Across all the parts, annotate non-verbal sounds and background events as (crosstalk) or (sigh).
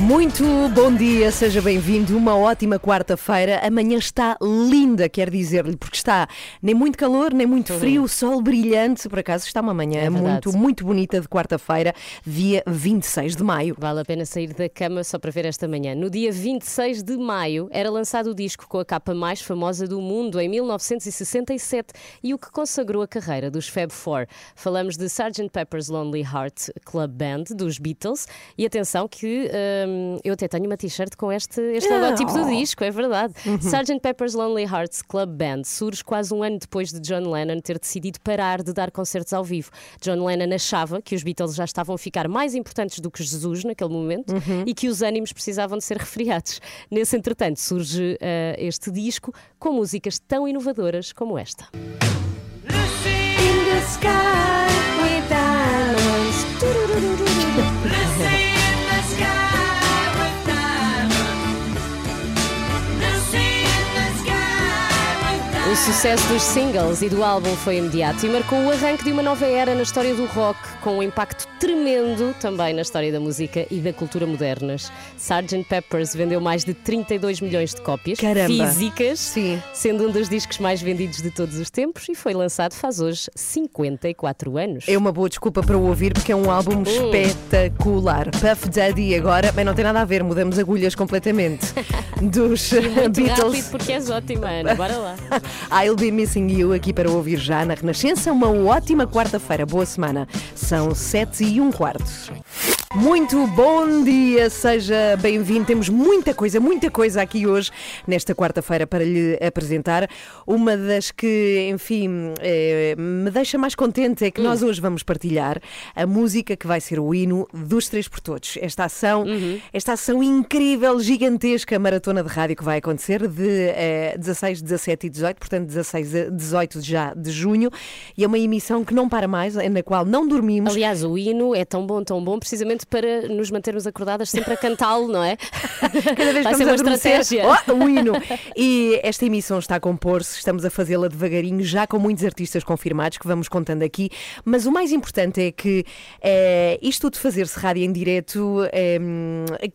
Muito bom dia, seja bem-vindo. Uma ótima quarta-feira. Amanhã está linda, quer dizer-lhe, porque está nem muito calor, nem muito frio, sol brilhante. Por acaso está uma manhã É muito, muito bonita de quarta-feira, dia 26 de maio. Vale a pena sair da cama só para ver esta manhã. No dia 26 de maio era lançado o disco com a capa mais famosa do mundo, em 1967, e o que consagrou a carreira dos Fab Four. Falamos de Sgt. Pepper's Lonely Heart Club Band, dos Beatles, e atenção que hum, eu até tenho uma t-shirt com este, este logotipo do disco, é verdade. Sgt. Pepper's Lonely Hearts Club Band surge quase um ano depois de John Lennon ter decidido parar de dar concertos ao vivo. John Lennon achava que os Beatles já estavam a ficar mais importantes do que Jesus naquele momento e que os ânimos precisavam de ser refriados. Nesse entretanto surge eh, este disco com músicas tão inovadoras como esta. (laughs) O sucesso dos singles e do álbum foi imediato e marcou o arranque de uma nova era na história do rock, com um impacto tremendo também na história da música e da cultura modernas. Sgt. Peppers vendeu mais de 32 milhões de cópias Caramba. físicas, Sim. sendo um dos discos mais vendidos de todos os tempos e foi lançado faz hoje 54 anos. É uma boa desculpa para o ouvir porque é um álbum espetacular. Puff Daddy agora, bem, não tem nada a ver, mudamos agulhas completamente (laughs) dos Beatles. rápido porque és ótima, Ana. Bora lá. (laughs) I'll Be Missing You aqui para ouvir já na Renascença. Uma ótima quarta-feira, boa semana. São sete e um quarto. Muito bom dia, seja bem-vindo. Temos muita coisa, muita coisa aqui hoje, nesta quarta-feira, para lhe apresentar. Uma das que, enfim, eh, me deixa mais contente é que nós hoje vamos partilhar a música que vai ser o hino dos Três por Todos. Esta ação, esta ação incrível, gigantesca maratona de rádio que vai acontecer de eh, 16, 17 e 18, portanto 16 a 18 já de junho, e é uma emissão que não para mais, na qual não dormimos. Aliás, o hino é tão bom, tão bom, precisamente para nos mantermos acordadas sempre a cantá-lo, não é? (laughs) Cada vez que uma estratégia. oh, o hino. E esta emissão está a compor-se, estamos a fazê-la devagarinho, já com muitos artistas confirmados que vamos contando aqui. Mas o mais importante é que eh, isto de fazer-se rádio em direto eh,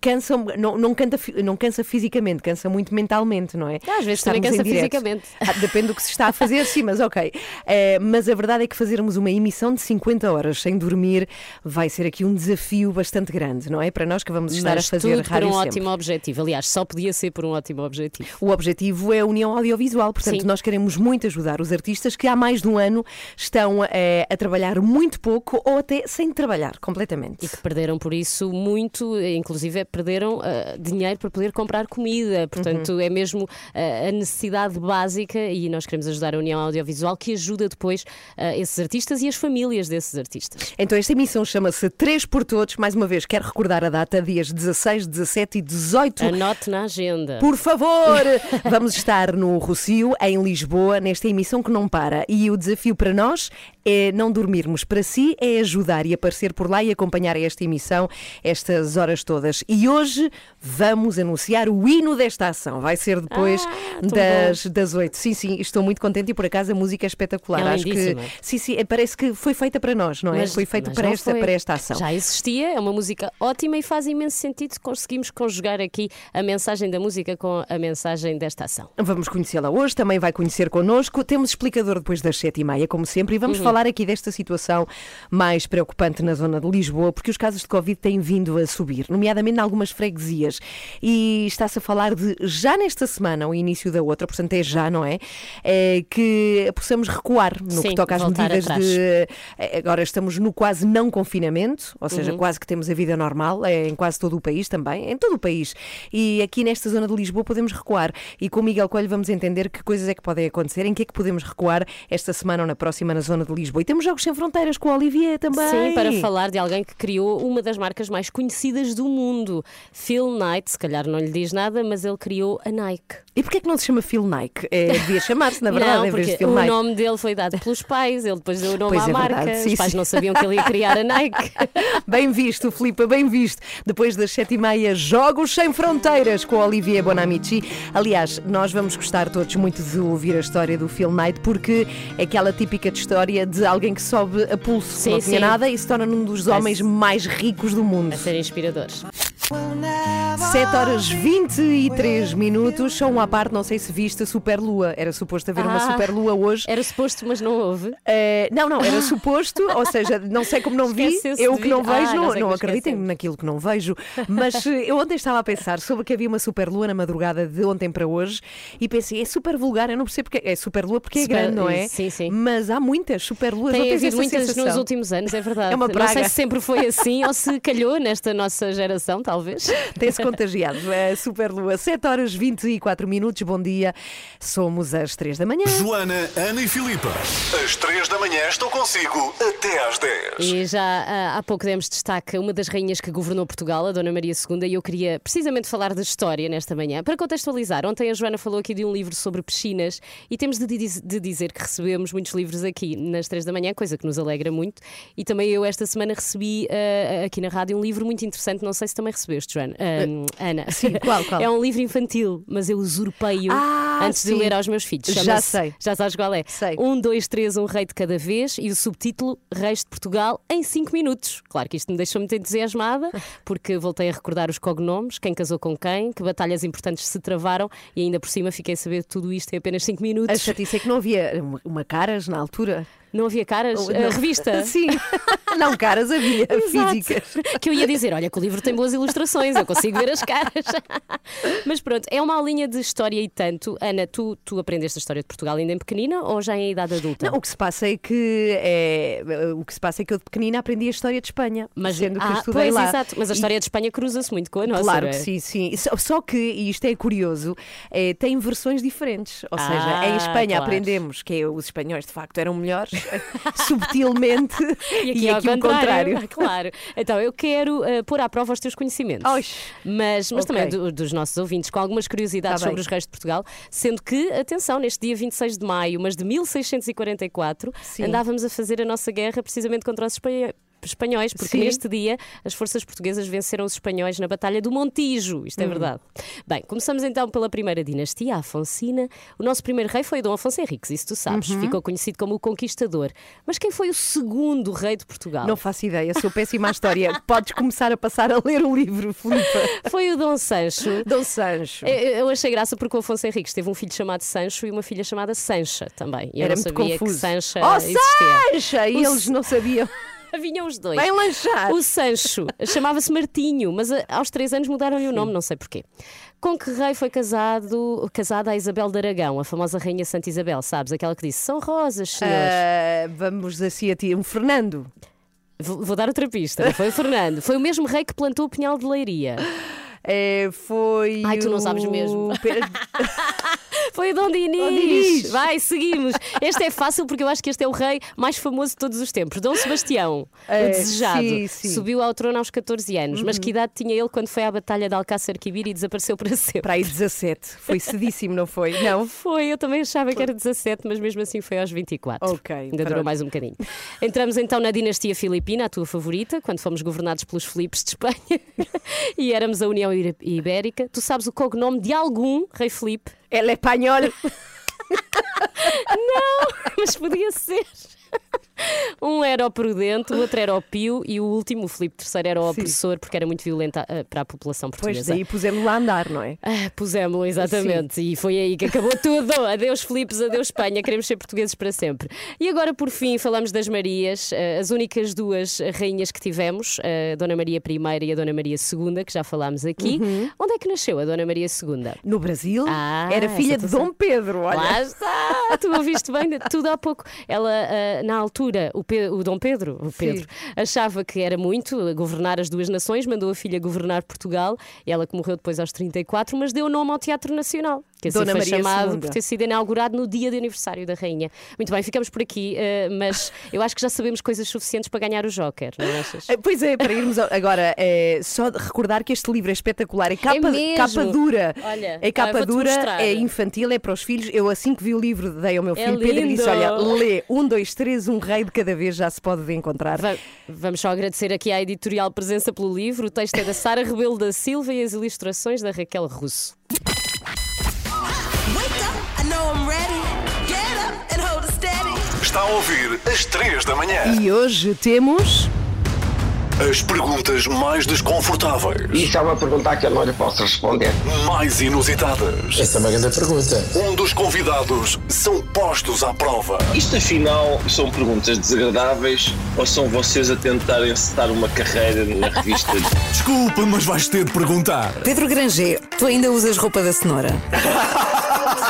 cansa, não, não, canta, não cansa fisicamente, cansa muito mentalmente, não é? Às vezes também Estarmos cansa em direto. fisicamente. Ah, Depende do que se está a fazer, sim, mas ok. Eh, mas a verdade é que fazermos uma emissão de 50 horas sem dormir vai ser aqui um desafio bastante grande, não é? Para nós que vamos estar Mas a fazer tudo por rádio um sempre. ótimo objetivo. Aliás, só podia ser por um ótimo objetivo. O objetivo é a união audiovisual, portanto, Sim. nós queremos muito ajudar os artistas que há mais de um ano estão eh, a trabalhar muito pouco ou até sem trabalhar completamente. E que perderam por isso muito, inclusive perderam ah, dinheiro para poder comprar comida. Portanto, Uhum. é mesmo ah, a necessidade básica e nós queremos ajudar a União Audiovisual que ajuda depois ah, esses artistas e as famílias desses artistas. Então, esta emissão chama-se Três por Todos. Mais uma vez, quero recordar a data, dias 16, 17 e 18. Anote na agenda. Por favor! (laughs) Vamos estar no Rocio, em Lisboa, nesta emissão que não para. E o desafio para nós é não dormirmos. Para si é ajudar e aparecer por lá e acompanhar esta emissão estas horas todas. E hoje vamos anunciar o hino desta ação. Vai ser depois Ah, das, das 8. Sim, sim, estou muito contente e por acaso a música é espetacular. É Acho que sim, sim, parece que foi feita para nós, não é? foi feita mas para esta, foi. para esta ação. Já existia, é uma música ótima e faz imenso sentido se conseguimos conjugar aqui a mensagem da música com a mensagem desta ação. Vamos conhecê-la hoje, também vai conhecer connosco. Temos explicador depois das sete e meia, como sempre, e vamos Uhum. falar aqui desta situação mais preocupante na zona de Lisboa, porque os casos de Covid têm vindo a subir, nomeadamente em algumas freguesias. E está-se a falar de, já nesta semana, o início da outra, portanto é já, não é? É, que possamos recuar no Sim, que toca às medidas atrás. de. Agora estamos no quase não confinamento, ou Uhum. seja, quase que temos a vida normal, é em quase todo o país também, em todo o país. E aqui nesta zona de Lisboa podemos recuar. E com o Miguel Coelho vamos entender que coisas é que podem acontecer, em que é que podemos recuar esta semana ou na próxima na zona de Lisboa. E temos Jogos Sem Fronteiras com o Olivier também. Sim, para falar de alguém que criou uma das marcas mais conhecidas do mundo. Phil Knight, se calhar não lhe diz nada, mas ele criou a Nike. E porquê é que não se chama Phil Nike? É, devia chamar-se, na verdade, não, em vez de Phil o Nike. nome dele foi dado pelos pais, ele depois deu o nome Pois à é marca. verdade, sim, Os pais sim. não sabiam que ele ia criar a Nike. (laughs) Bem visto, Filipe, bem visto. Depois das sete e meia, Jogos Sem Fronteiras com Olivier Bonamici. Aliás, nós vamos gostar todos muito de ouvir a história do Phil Knight, porque é aquela típica de história de alguém que sobe a pulso, Sim, não tinha sim. nada e se torna num dos homens mais ricos do mundo. A ser inspiradores. 7 horas 23 minutos, só um à parte, não sei se viste a Superlua. Era suposto haver uma Ah. Superlua hoje. Era suposto, mas não houve. Eh, não, não, era suposto, ou seja, não sei como não vi, eu que não. Ah, vejo, nós não, é não acreditem naquilo que não vejo, mas (laughs) eh, eu ontem estava a pensar sobre que havia uma superlua na madrugada de ontem para hoje e pensei, é super vulgar, eu não percebo porque é superlua porque é Super- grande, não é? sim, sim. Mas há muitas superluas, não Tem havido muitas sensação? nos últimos anos, é verdade. É uma Não praga. sei se sempre foi assim ou se calhou nesta nossa geração, talvez. (laughs) Tem-se contagiado. A Superlua, 7 horas 24 minutos, bom dia. Somos às 3 da manhã. Joana, Ana e Filipa. Às 3 da manhã estou consigo até às 10. E já ah, há pouco demos destaque a uma das rainhas que governou Portugal, a Dona Maria II, e eu queria precisamente falar da história nesta manhã. Para contextualizar, ontem a Joana falou aqui de um livro sobre piscinas e temos de, diz- de dizer que recebemos muitos livros aqui nas três da manhã, coisa que nos alegra muito. E também eu esta semana recebi ah, aqui na rádio um livro muito interessante, não sei se também recebeste, Joana. Ah, Ana. (laughs) Sim, qual, qual? (laughs) É um livro infantil, mas eu usurpei-o Ah, antes de sim. ler aos meus filhos. Já sei. Já sabes qual é? Sei. Um, dois, três, um rei de cada vez e o subtítulo Reis de Portugal em 5 minutos. Claro que isto me deixou muito entusiasmada, (laughs) porque voltei a recordar os cognomes, quem casou com quem, que batalhas importantes se travaram e ainda por cima fiquei a saber tudo isto em apenas 5 A minutos. chatice é que não havia uma caras na altura. Não havia caras? Não. A revista? (laughs) Sim, não caras havia, (laughs) físicas. Que eu ia dizer, olha, que o livro tem boas ilustrações, eu consigo ver as caras. (laughs) Mas pronto, é uma aulinha de história e tanto. Ana, tu, tu aprendeste a história de Portugal ainda em pequenina ou já em idade adulta? Não, o que se passa é que é, o que se passa é que eu de pequenina aprendi a história de Espanha, Mas, sendo que ah, estudei pois, lá. exato, mas a E- história de Espanha cruza-se muito com a nossa. Claro que é? sim, sim. Só, só que, e isto é curioso, é, tem versões diferentes. Ou seja, Ah, em Espanha claro. aprendemos que os espanhóis de facto eram melhores, (laughs) subtilmente, E aqui, ao o contrário. Ah, (laughs) Claro. Então, eu quero eh, pôr à prova os teus conhecimentos. Oxe. Mas, mas Ok. também do- dos nossos ouvintes, com algumas curiosidades Tá sobre os reis de Portugal, sendo que, atenção, neste dia 26 de maio, mas de 1644, Sim. andávamos a fazer a nossa guerra precisamente contra os espanhóis. Espanhóis, porque Sim. neste dia as forças portuguesas venceram os espanhóis na Batalha do Montijo. Isto é Hum. verdade. Bem, começamos então pela primeira dinastia, a Afonsina. O nosso primeiro rei foi Dom Afonso Henriques, isso tu sabes. Uhum. Ficou conhecido como o Conquistador. Mas quem foi o segundo rei de Portugal? Não faço ideia, sou péssima à história. (laughs) Podes começar a passar a ler o livro, Filipa. Foi o Dom Sancho. Dom Sancho. Eu- Eu achei graça porque o Afonso Henriques teve um filho chamado Sancho e uma filha chamada Sancha também. E eu Era não muito sabia confuso. que Sancha oh, existia. Sancha! E eles não sabiam. (laughs) Vinham os dois. Vem lanchar. O Sancho chamava-se Martinho, mas a- aos três anos mudaram-lhe o nome, não sei porquê. Com que rei foi casado, casada a Isabel de Aragão, a famosa Rainha Santa Isabel, sabes? Aquela que disse: São rosas, senhores. Ah, vamos assim a ti. Um Fernando. Vou, vou dar outra pista. Não foi o Fernando. Foi o mesmo rei que plantou o pinhal de leiria. É, foi. Ai, tu não sabes o mesmo. (laughs) (laughs) Foi o Dom Dinis. Dom Dinis. Vai, seguimos. Este é fácil porque eu acho que este é o rei mais famoso de todos os tempos. Dom Sebastião, É, o desejado. sim, sim. Uhum. Subiu ao trono aos 14 anos. Mas que idade tinha ele quando foi à Batalha de Alcácer Quibir e desapareceu para sempre? Para aí 17. Foi cedíssimo, não foi? Não? (laughs) Foi, eu também achava que era 17, mas mesmo assim foi aos 24. Ok, Ainda durou mais um bocadinho. Entramos então na dinastia filipina, a tua favorita, quando fomos governados pelos Filipes de Espanha (laughs) e éramos a União Ibérica. Tu sabes o cognome de algum rei Filipe? Ela é espanhol. (laughs) Mas podia ser. (laughs) Um era o prudente, o outro era o pio e o último, o Filipe III, era o Sim. opressor porque era muito violento ah, para a população Pois portuguesa. daí pusemos lá a andar, não é? Ah, Pusemos-lo, exatamente. E foi aí que acabou (laughs) tudo. Adeus, Filipes, adeus, Espanha. Queremos ser portugueses para sempre. E agora, por fim, falamos das Marias, ah, as únicas duas rainhas que tivemos, a Dona Maria I e a Dona Maria II, que já falámos aqui. Uhum. Onde é que nasceu a Dona Maria II? No Brasil, Ah, era filha de Dom Pedro, olha. Lá está! Tu ouviste bem tudo há pouco. Ela, na altura, altura, o, Pe- o Dom Pedro, o Pedro achava que era muito governar as duas nações, mandou a filha governar Portugal, ela que morreu depois aos 34, mas deu nome ao Teatro Nacional, que assim Dona foi Maria chamado II. por ter sido inaugurado no dia de aniversário da Rainha. Muito bem, ficamos por aqui, eh, mas (laughs) eu acho que já sabemos coisas suficientes para ganhar o Joker, não achas? Eh, Pois é, para irmos agora, é só recordar que este livro é espetacular. É capa, mesmo? capa dura. Olha, é capa dura, é infantil, é para os filhos. Eu, assim que vi o livro, dei ao meu É filho Pedro e disse. Olha, lê um, dois, três, um rei de cada vez já se pode encontrar. Va- Vamos só agradecer aqui à editorial presença pelo livro. O texto é da Sara Rebelo da Silva e as ilustrações da Raquel Russo. Está a ouvir às 3 da manhã. E hoje temos. As perguntas mais desconfortáveis, Isso é uma pergunta que eu não lhe posso responder. mais inusitadas. Essa é uma grande pergunta. Um dos convidados são postos à prova. Isto afinal são perguntas desagradáveis ou são vocês a tentarem encetar uma carreira na revista? Desculpa, mas vais ter de perguntar. Pedro Granger, tu ainda usas roupa da cenoura? (laughs)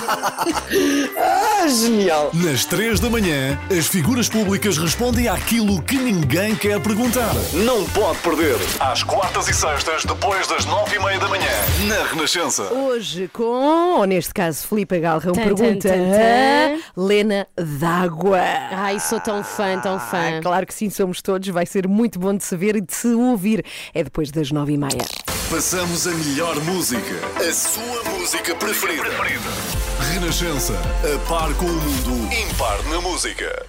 (laughs) Ah, genial! Nas 3 da manhã, as figuras públicas respondem àquilo que ninguém quer perguntar. Não pode perder. Às quartas e sextas, depois das 9 e meia da manhã, na Renascença. Hoje com, ou neste caso, Filipe Galrão Tan, pergunta tan, tan, tan. Lena D'Água. Ai, sou tão fã, tão fã. Ah, claro que sim, somos todos. Vai ser muito bom de se ver e de se ouvir. É depois das nove e meia. Passamos a melhor música. A sua música preferida. Renascença. A par com o mundo. Impar na música.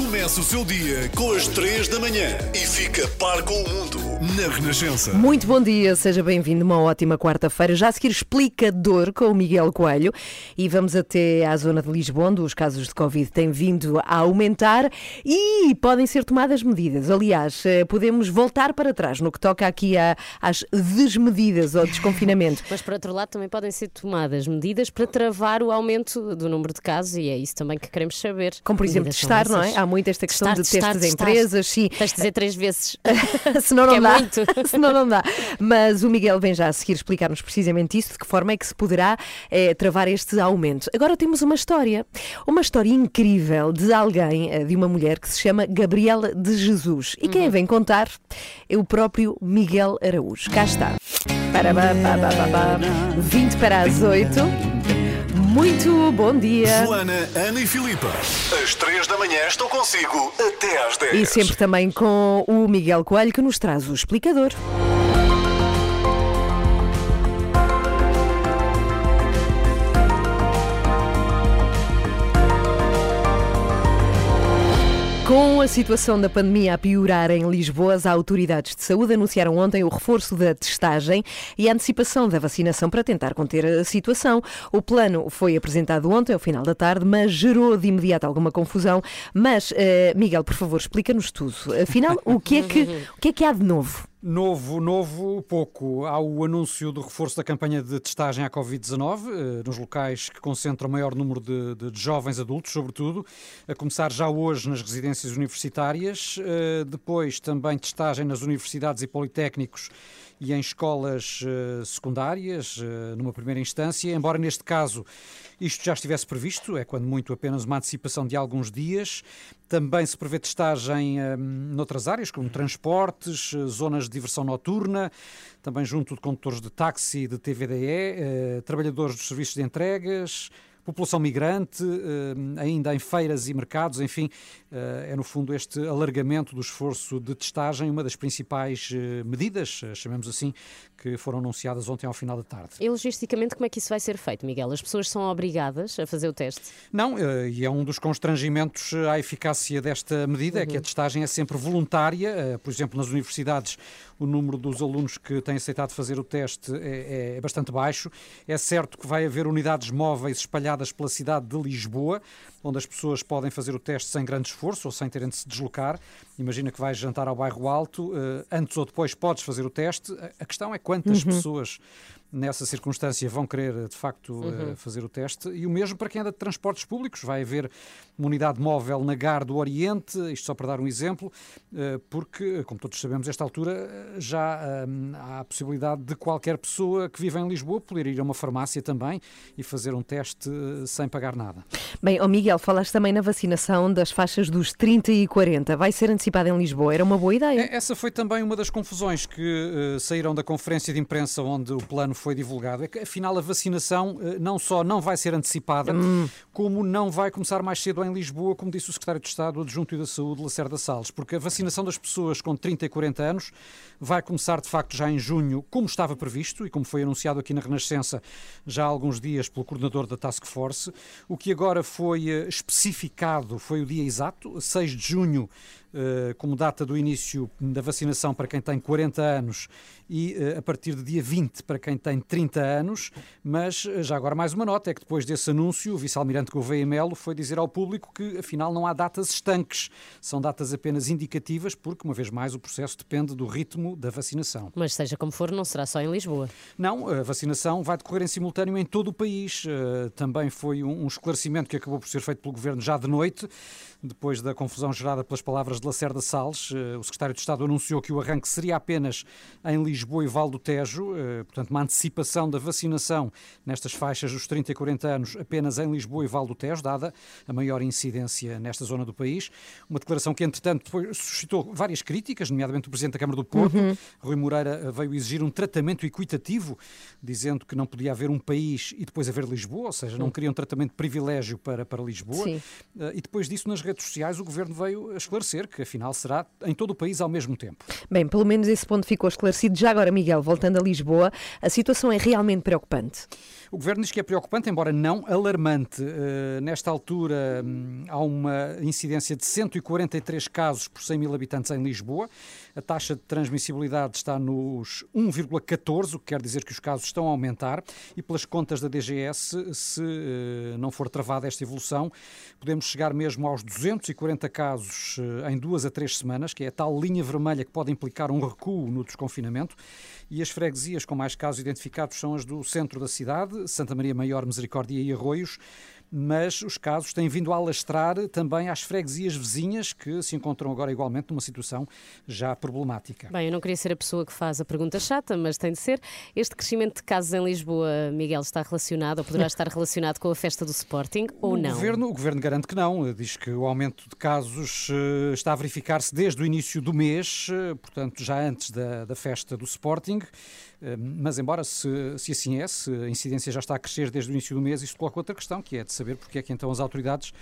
Comece o seu dia com as 3 da manhã e fica par com o mundo na Renascença. Muito bom dia, seja bem-vindo. Uma ótima quarta-feira. Já a seguir, explicador com o Miguel Coelho. E vamos até à zona de Lisboa, onde os casos de Covid têm vindo a aumentar e podem ser tomadas medidas. Aliás, eh, podemos voltar para trás no que toca aqui a- às desmedidas ou desconfinamento. (laughs) Mas, por outro lado, também podem ser tomadas medidas para travar o aumento do número de casos e é isso também que queremos saber. Como, por exemplo, Medidas testar, não é? Há muito esta questão de testes testar. empresas, sim. Tens de dizer três vezes. (laughs) Senão não é dá. muito. (laughs) Senão não dá. Mas o Miguel vem já a seguir explicar-nos precisamente isso, de que forma é que se poderá eh, travar este aumento. Agora temos uma história, uma história incrível de alguém, eh, de uma mulher que se chama Gabriela de Jesus. E Uhum. quem a vem contar é o próprio Miguel Araújo. Cá está. Para, ba, ba, ba, ba, ba. 20 para as 8. Muito bom dia. Joana, Ana e Filipa. Às 3 da manhã estou consigo até às 10. E sempre também com o Miguel Coelho que nos traz o explicador. Com a situação da pandemia a piorar em Lisboa, as autoridades de saúde anunciaram ontem o reforço da testagem e a antecipação da vacinação para tentar conter a situação. O plano foi apresentado ontem, ao final da tarde, mas gerou de imediato alguma confusão. Mas, eh, Miguel, por favor, explica-nos tudo. Afinal, o que, é que, o que é que há de novo? Novo, novo, pouco. Há o anúncio do reforço da campanha de testagem à Covid-19, eh, nos locais que concentram o maior número de, de- de jovens adultos, sobretudo, a começar já hoje nas residências universitárias, eh, depois também testagem nas universidades e politécnicos e em escolas eh, secundárias, eh, numa primeira instância, embora neste caso isto já estivesse previsto, é quando muito apenas uma antecipação de alguns dias. Também se prevê testagem eh, noutras áreas, como transportes, eh, zonas de diversão noturna, também junto de condutores de táxi de TVDE, trabalhadores dos serviços de entregas, população migrante, eh, ainda em feiras e mercados, enfim, eh, é no fundo este alargamento do esforço de testagem uma das principais eh, medidas, chamemos assim, que foram anunciadas ontem ao final da tarde. E logisticamente, como é que isso vai ser feito, Miguel? As pessoas são obrigadas a fazer o teste? Não, e é um dos constrangimentos à eficácia desta medida, é que a testagem é sempre voluntária. Por exemplo, nas universidades, o número dos alunos que têm aceitado fazer o teste é, é bastante baixo. É certo que vai haver unidades móveis espalhadas pela cidade de Lisboa, onde as pessoas podem fazer o teste sem grande esforço ou sem terem de se deslocar. Imagina que vais jantar ao bairro Alto, eh, antes ou depois podes fazer o teste. A- A questão é quantas pessoas nessa circunstância, vão querer de facto eh, fazer o teste. E o mesmo para quem anda de transportes públicos. Vai haver uma unidade móvel na Gar do Oriente, isto só para dar um exemplo, eh, porque, como todos sabemos, esta altura eh, já há a possibilidade de qualquer pessoa que vive em Lisboa poder ir a uma farmácia também e fazer um teste sem pagar nada. Bem, ó Miguel, falaste também na vacinação das faixas dos 30 e 40. Vai ser antecipada em Lisboa. Era uma boa ideia. É, Essa foi também uma das confusões que saíram da conferência de imprensa onde o plano foi divulgado. É que, afinal, a vacinação eh, não só não vai ser antecipada, como não vai começar mais cedo em Lisboa, como disse o secretário de Estado adjunto da Saúde, Lacerda Salles, porque a vacinação das pessoas com 30 e 40 anos vai começar, de facto, já em junho, como estava previsto e como foi anunciado aqui na Renascença já há alguns dias pelo coordenador da Task Force. O que agora foi eh, especificado foi o dia exato, 6 de junho, como data do início da vacinação para quem tem 40 anos e eh, a partir do dia 20 para quem tem 30 anos. Mas eh, já agora mais uma nota: é que depois desse anúncio, o vice-almirante Gouveia Melo foi dizer ao público que afinal não há datas estanques, são datas apenas indicativas, porque uma vez mais o processo depende do ritmo da vacinação. Mas seja como for, não será só em Lisboa. Não, a vacinação vai decorrer em simultâneo em todo o país. Eh, Também foi um esclarecimento que acabou por ser feito pelo Governo já de noite, depois da confusão gerada pelas palavras de Lacerda Salles. Eh, O Secretário de Estado anunciou que o arranque seria apenas em Lisboa e Val do Tejo, eh, portanto, uma antecipação da vacinação nestas faixas dos 30 e 40 anos apenas em Lisboa e Val do Tejo, dada a maior incidência nesta zona do país. Uma declaração que, entretanto, suscitou várias críticas, nomeadamente o Presidente da Câmara do Porto, Rui Moreira, eh, veio exigir um tratamento equitativo, dizendo que não podia haver um país e depois haver Lisboa, ou seja, não queria um tratamento de privilégio para, para Lisboa. Sim. E depois disso, nas redes sociais, o Governo veio a esclarecer que, afinal, será em todo o país ao mesmo tempo. Bem, pelo menos esse ponto ficou esclarecido. Já agora, Miguel, voltando a Lisboa, a situação é realmente preocupante. O Governo diz que é preocupante, embora não alarmante. Eh, nesta altura, hum, há uma incidência de 143 casos por 100 mil habitantes em Lisboa. A taxa de transmissibilidade está nos 1,14, o que quer dizer que os casos estão a aumentar. E pelas contas da DGS, se eh, não for travada esta evolução, podemos chegar mesmo aos 240 casos eh, em duas a três semanas, que é a tal linha vermelha que pode implicar um recuo no desconfinamento. E as freguesias com mais casos identificados são as do centro da cidade, Santa Maria Maior, Misericórdia e Arroios, mas os casos têm vindo a alastrar também às freguesias vizinhas que se encontram agora igualmente numa situação já problemática. Bem, eu não queria ser a pessoa que faz a pergunta chata, mas tem de ser. Este crescimento de casos em Lisboa, Miguel, está relacionado ou poderá (laughs) estar relacionado com a festa do Sporting ou o não? Governo, o Governo garante que não. Diz que o aumento de casos eh, está a verificar-se desde o início do mês, eh, portanto, já antes da, da festa do Sporting. Eh, Mas, embora se, se assim é, se a incidência já está a crescer desde o início do mês, isso coloca outra questão, que é de saber porque é que então as autoridades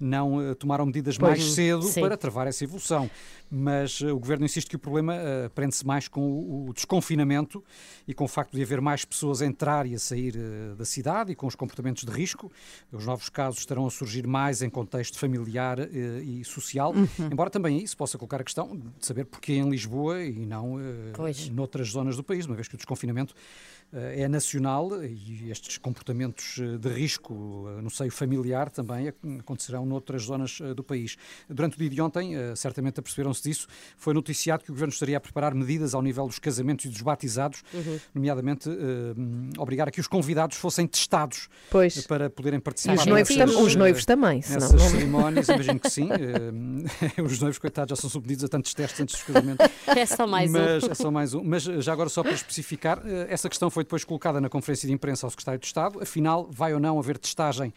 não eh, tomaram medidas mais cedo sim. para travar essa evolução. Mas eh, o Governo insiste que o problema eh, prende-se mais com o, o desconfinamento e com o facto de haver mais pessoas a entrar e a sair eh, da cidade e com os comportamentos de risco. Os novos casos estarão a surgir mais em contexto familiar eh, e social, embora também aí se possa colocar a questão de saber porquê em Lisboa e não Pois. noutras zonas do país, uma vez que o desconfinamento. eh, é nacional e estes comportamentos eh, de risco eh, no seio familiar também ac- acontecerão noutras zonas eh, do país. Durante o dia de ontem, eh, certamente aperceberam-se disso, foi noticiado que o Governo estaria a preparar medidas ao nível dos casamentos e dos batizados, nomeadamente eh, hum, obrigar a que os convidados fossem testados Pois. eh, para poderem E participar. os noivos, nessas, tam- os eh, noivos também, senão. Nessas cerimónias, imagino que sim. Eh, (laughs) os noivos, coitados, já são submetidos a tantos testes antes dos casamentos. É só mais Mas, um. é só mais um. Mas eh, já agora, só para especificar, eh, essa questão foi depois colocada na conferência de imprensa ao Secretário de Estado. Afinal, vai ou não haver testagem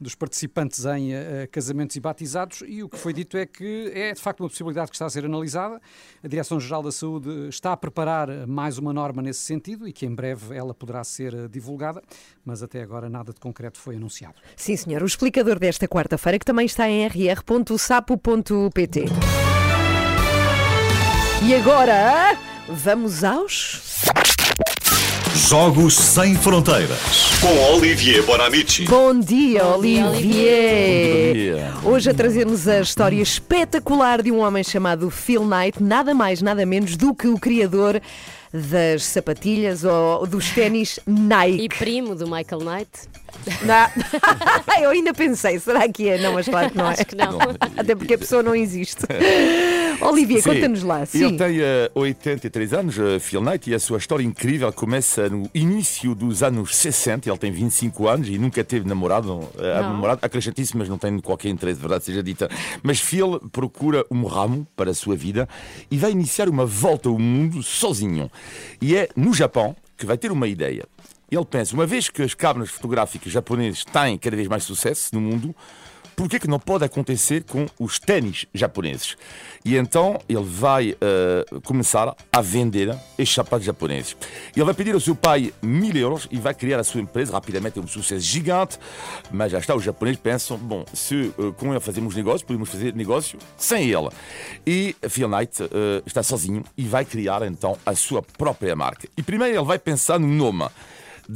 dos participantes em eh, casamentos e batizados? E o que foi dito é que é de facto uma possibilidade que está a ser analisada. A Direção-Geral da Saúde está a preparar mais uma norma nesse sentido e que em breve ela poderá ser eh, divulgada, mas até agora nada de concreto foi anunciado. Sim, senhor. O explicador desta quarta-feira, que também está em rr.sapo.pt. E agora, vamos aos. Jogos Sem Fronteiras. Com Olivier Bonamici. Bom dia, Olivier! dia. Hoje a trazer-nos a história espetacular de um homem chamado Phil Knight, nada mais, nada menos do que o criador das sapatilhas ou dos ténis Nike. E primo do Michael Knight? Não. (laughs) Eu ainda pensei, será que é? Não, mas claro que não é. Acho que não. (laughs) Até porque a pessoa não existe. (laughs) Olivia, conta-nos lá. Sim. Ele tem eh, 83 anos, eh, Phil Knight, e a sua história incrível começa no início dos anos 60. Ele tem 25 anos e nunca teve namorado. Não. namorado acrescentíssimo, mas não tem qualquer interesse, verdade seja dita. Mas Phil procura um ramo para a sua vida e vai iniciar uma volta ao mundo sozinho. E é no Japão que vai ter uma ideia. Ele pensa, uma vez que as câmaras fotográficas japonesas têm cada vez mais sucesso no mundo, por que não pode acontecer com os ténis japoneses? E então ele vai eh, começar a vender estes sapatos japoneses. Ele vai pedir ao seu pai mil euros e vai criar a sua empresa. Rapidamente é um sucesso gigante, mas já está, os japoneses pensam, bom, se eh, com ele fazemos negócio, podemos fazer negócio sem ele. E Phil Knight eh, está sozinho e vai criar então a sua própria marca. E primeiro ele vai pensar no nome.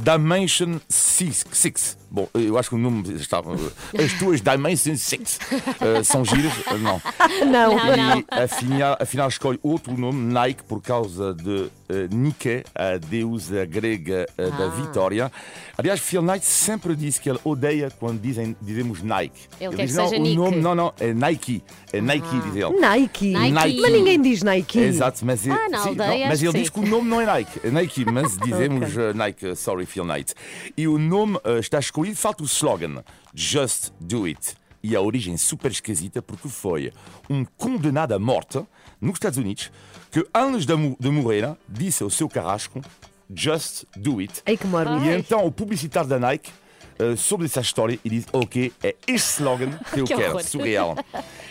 Dimension 6. Bom, eu acho que o nome está. As tuas Dimension 6 eh, são giras? Eh, Não. Não. Não, não. E afinal, afinal escolhe outro nome, Nike, por causa de eh, Nike, a deusa grega eh, da vitória. Aliás, Phil Knight sempre disse que ele odeia quando dizem, dizemos Nike. Ele quer diz, que não, seja o Nike." nome, não, não, é Nike. É Nike, diz ele. Nike. Nike. Mas ninguém diz Nike. Exato, mas, Ah, na sim, aldeia, não, mas ele que diz sim. que o nome não é Nike, é Nike, mas (laughs) dizemos eh, Nike, sorry, Phil Knight. E o nome está escolhido, falta o slogan: Just Do It. E a origem super esquisita porque foi um condenado à morte nos Estados Unidos que, antes de, mo- de morrer, disse ao seu carrasco: Just Do It. Ei, que. E então o publicitário da Nike eh, soube dessa história e disse: Ok, é este slogan (laughs) que eu Que quero, horror. surreal.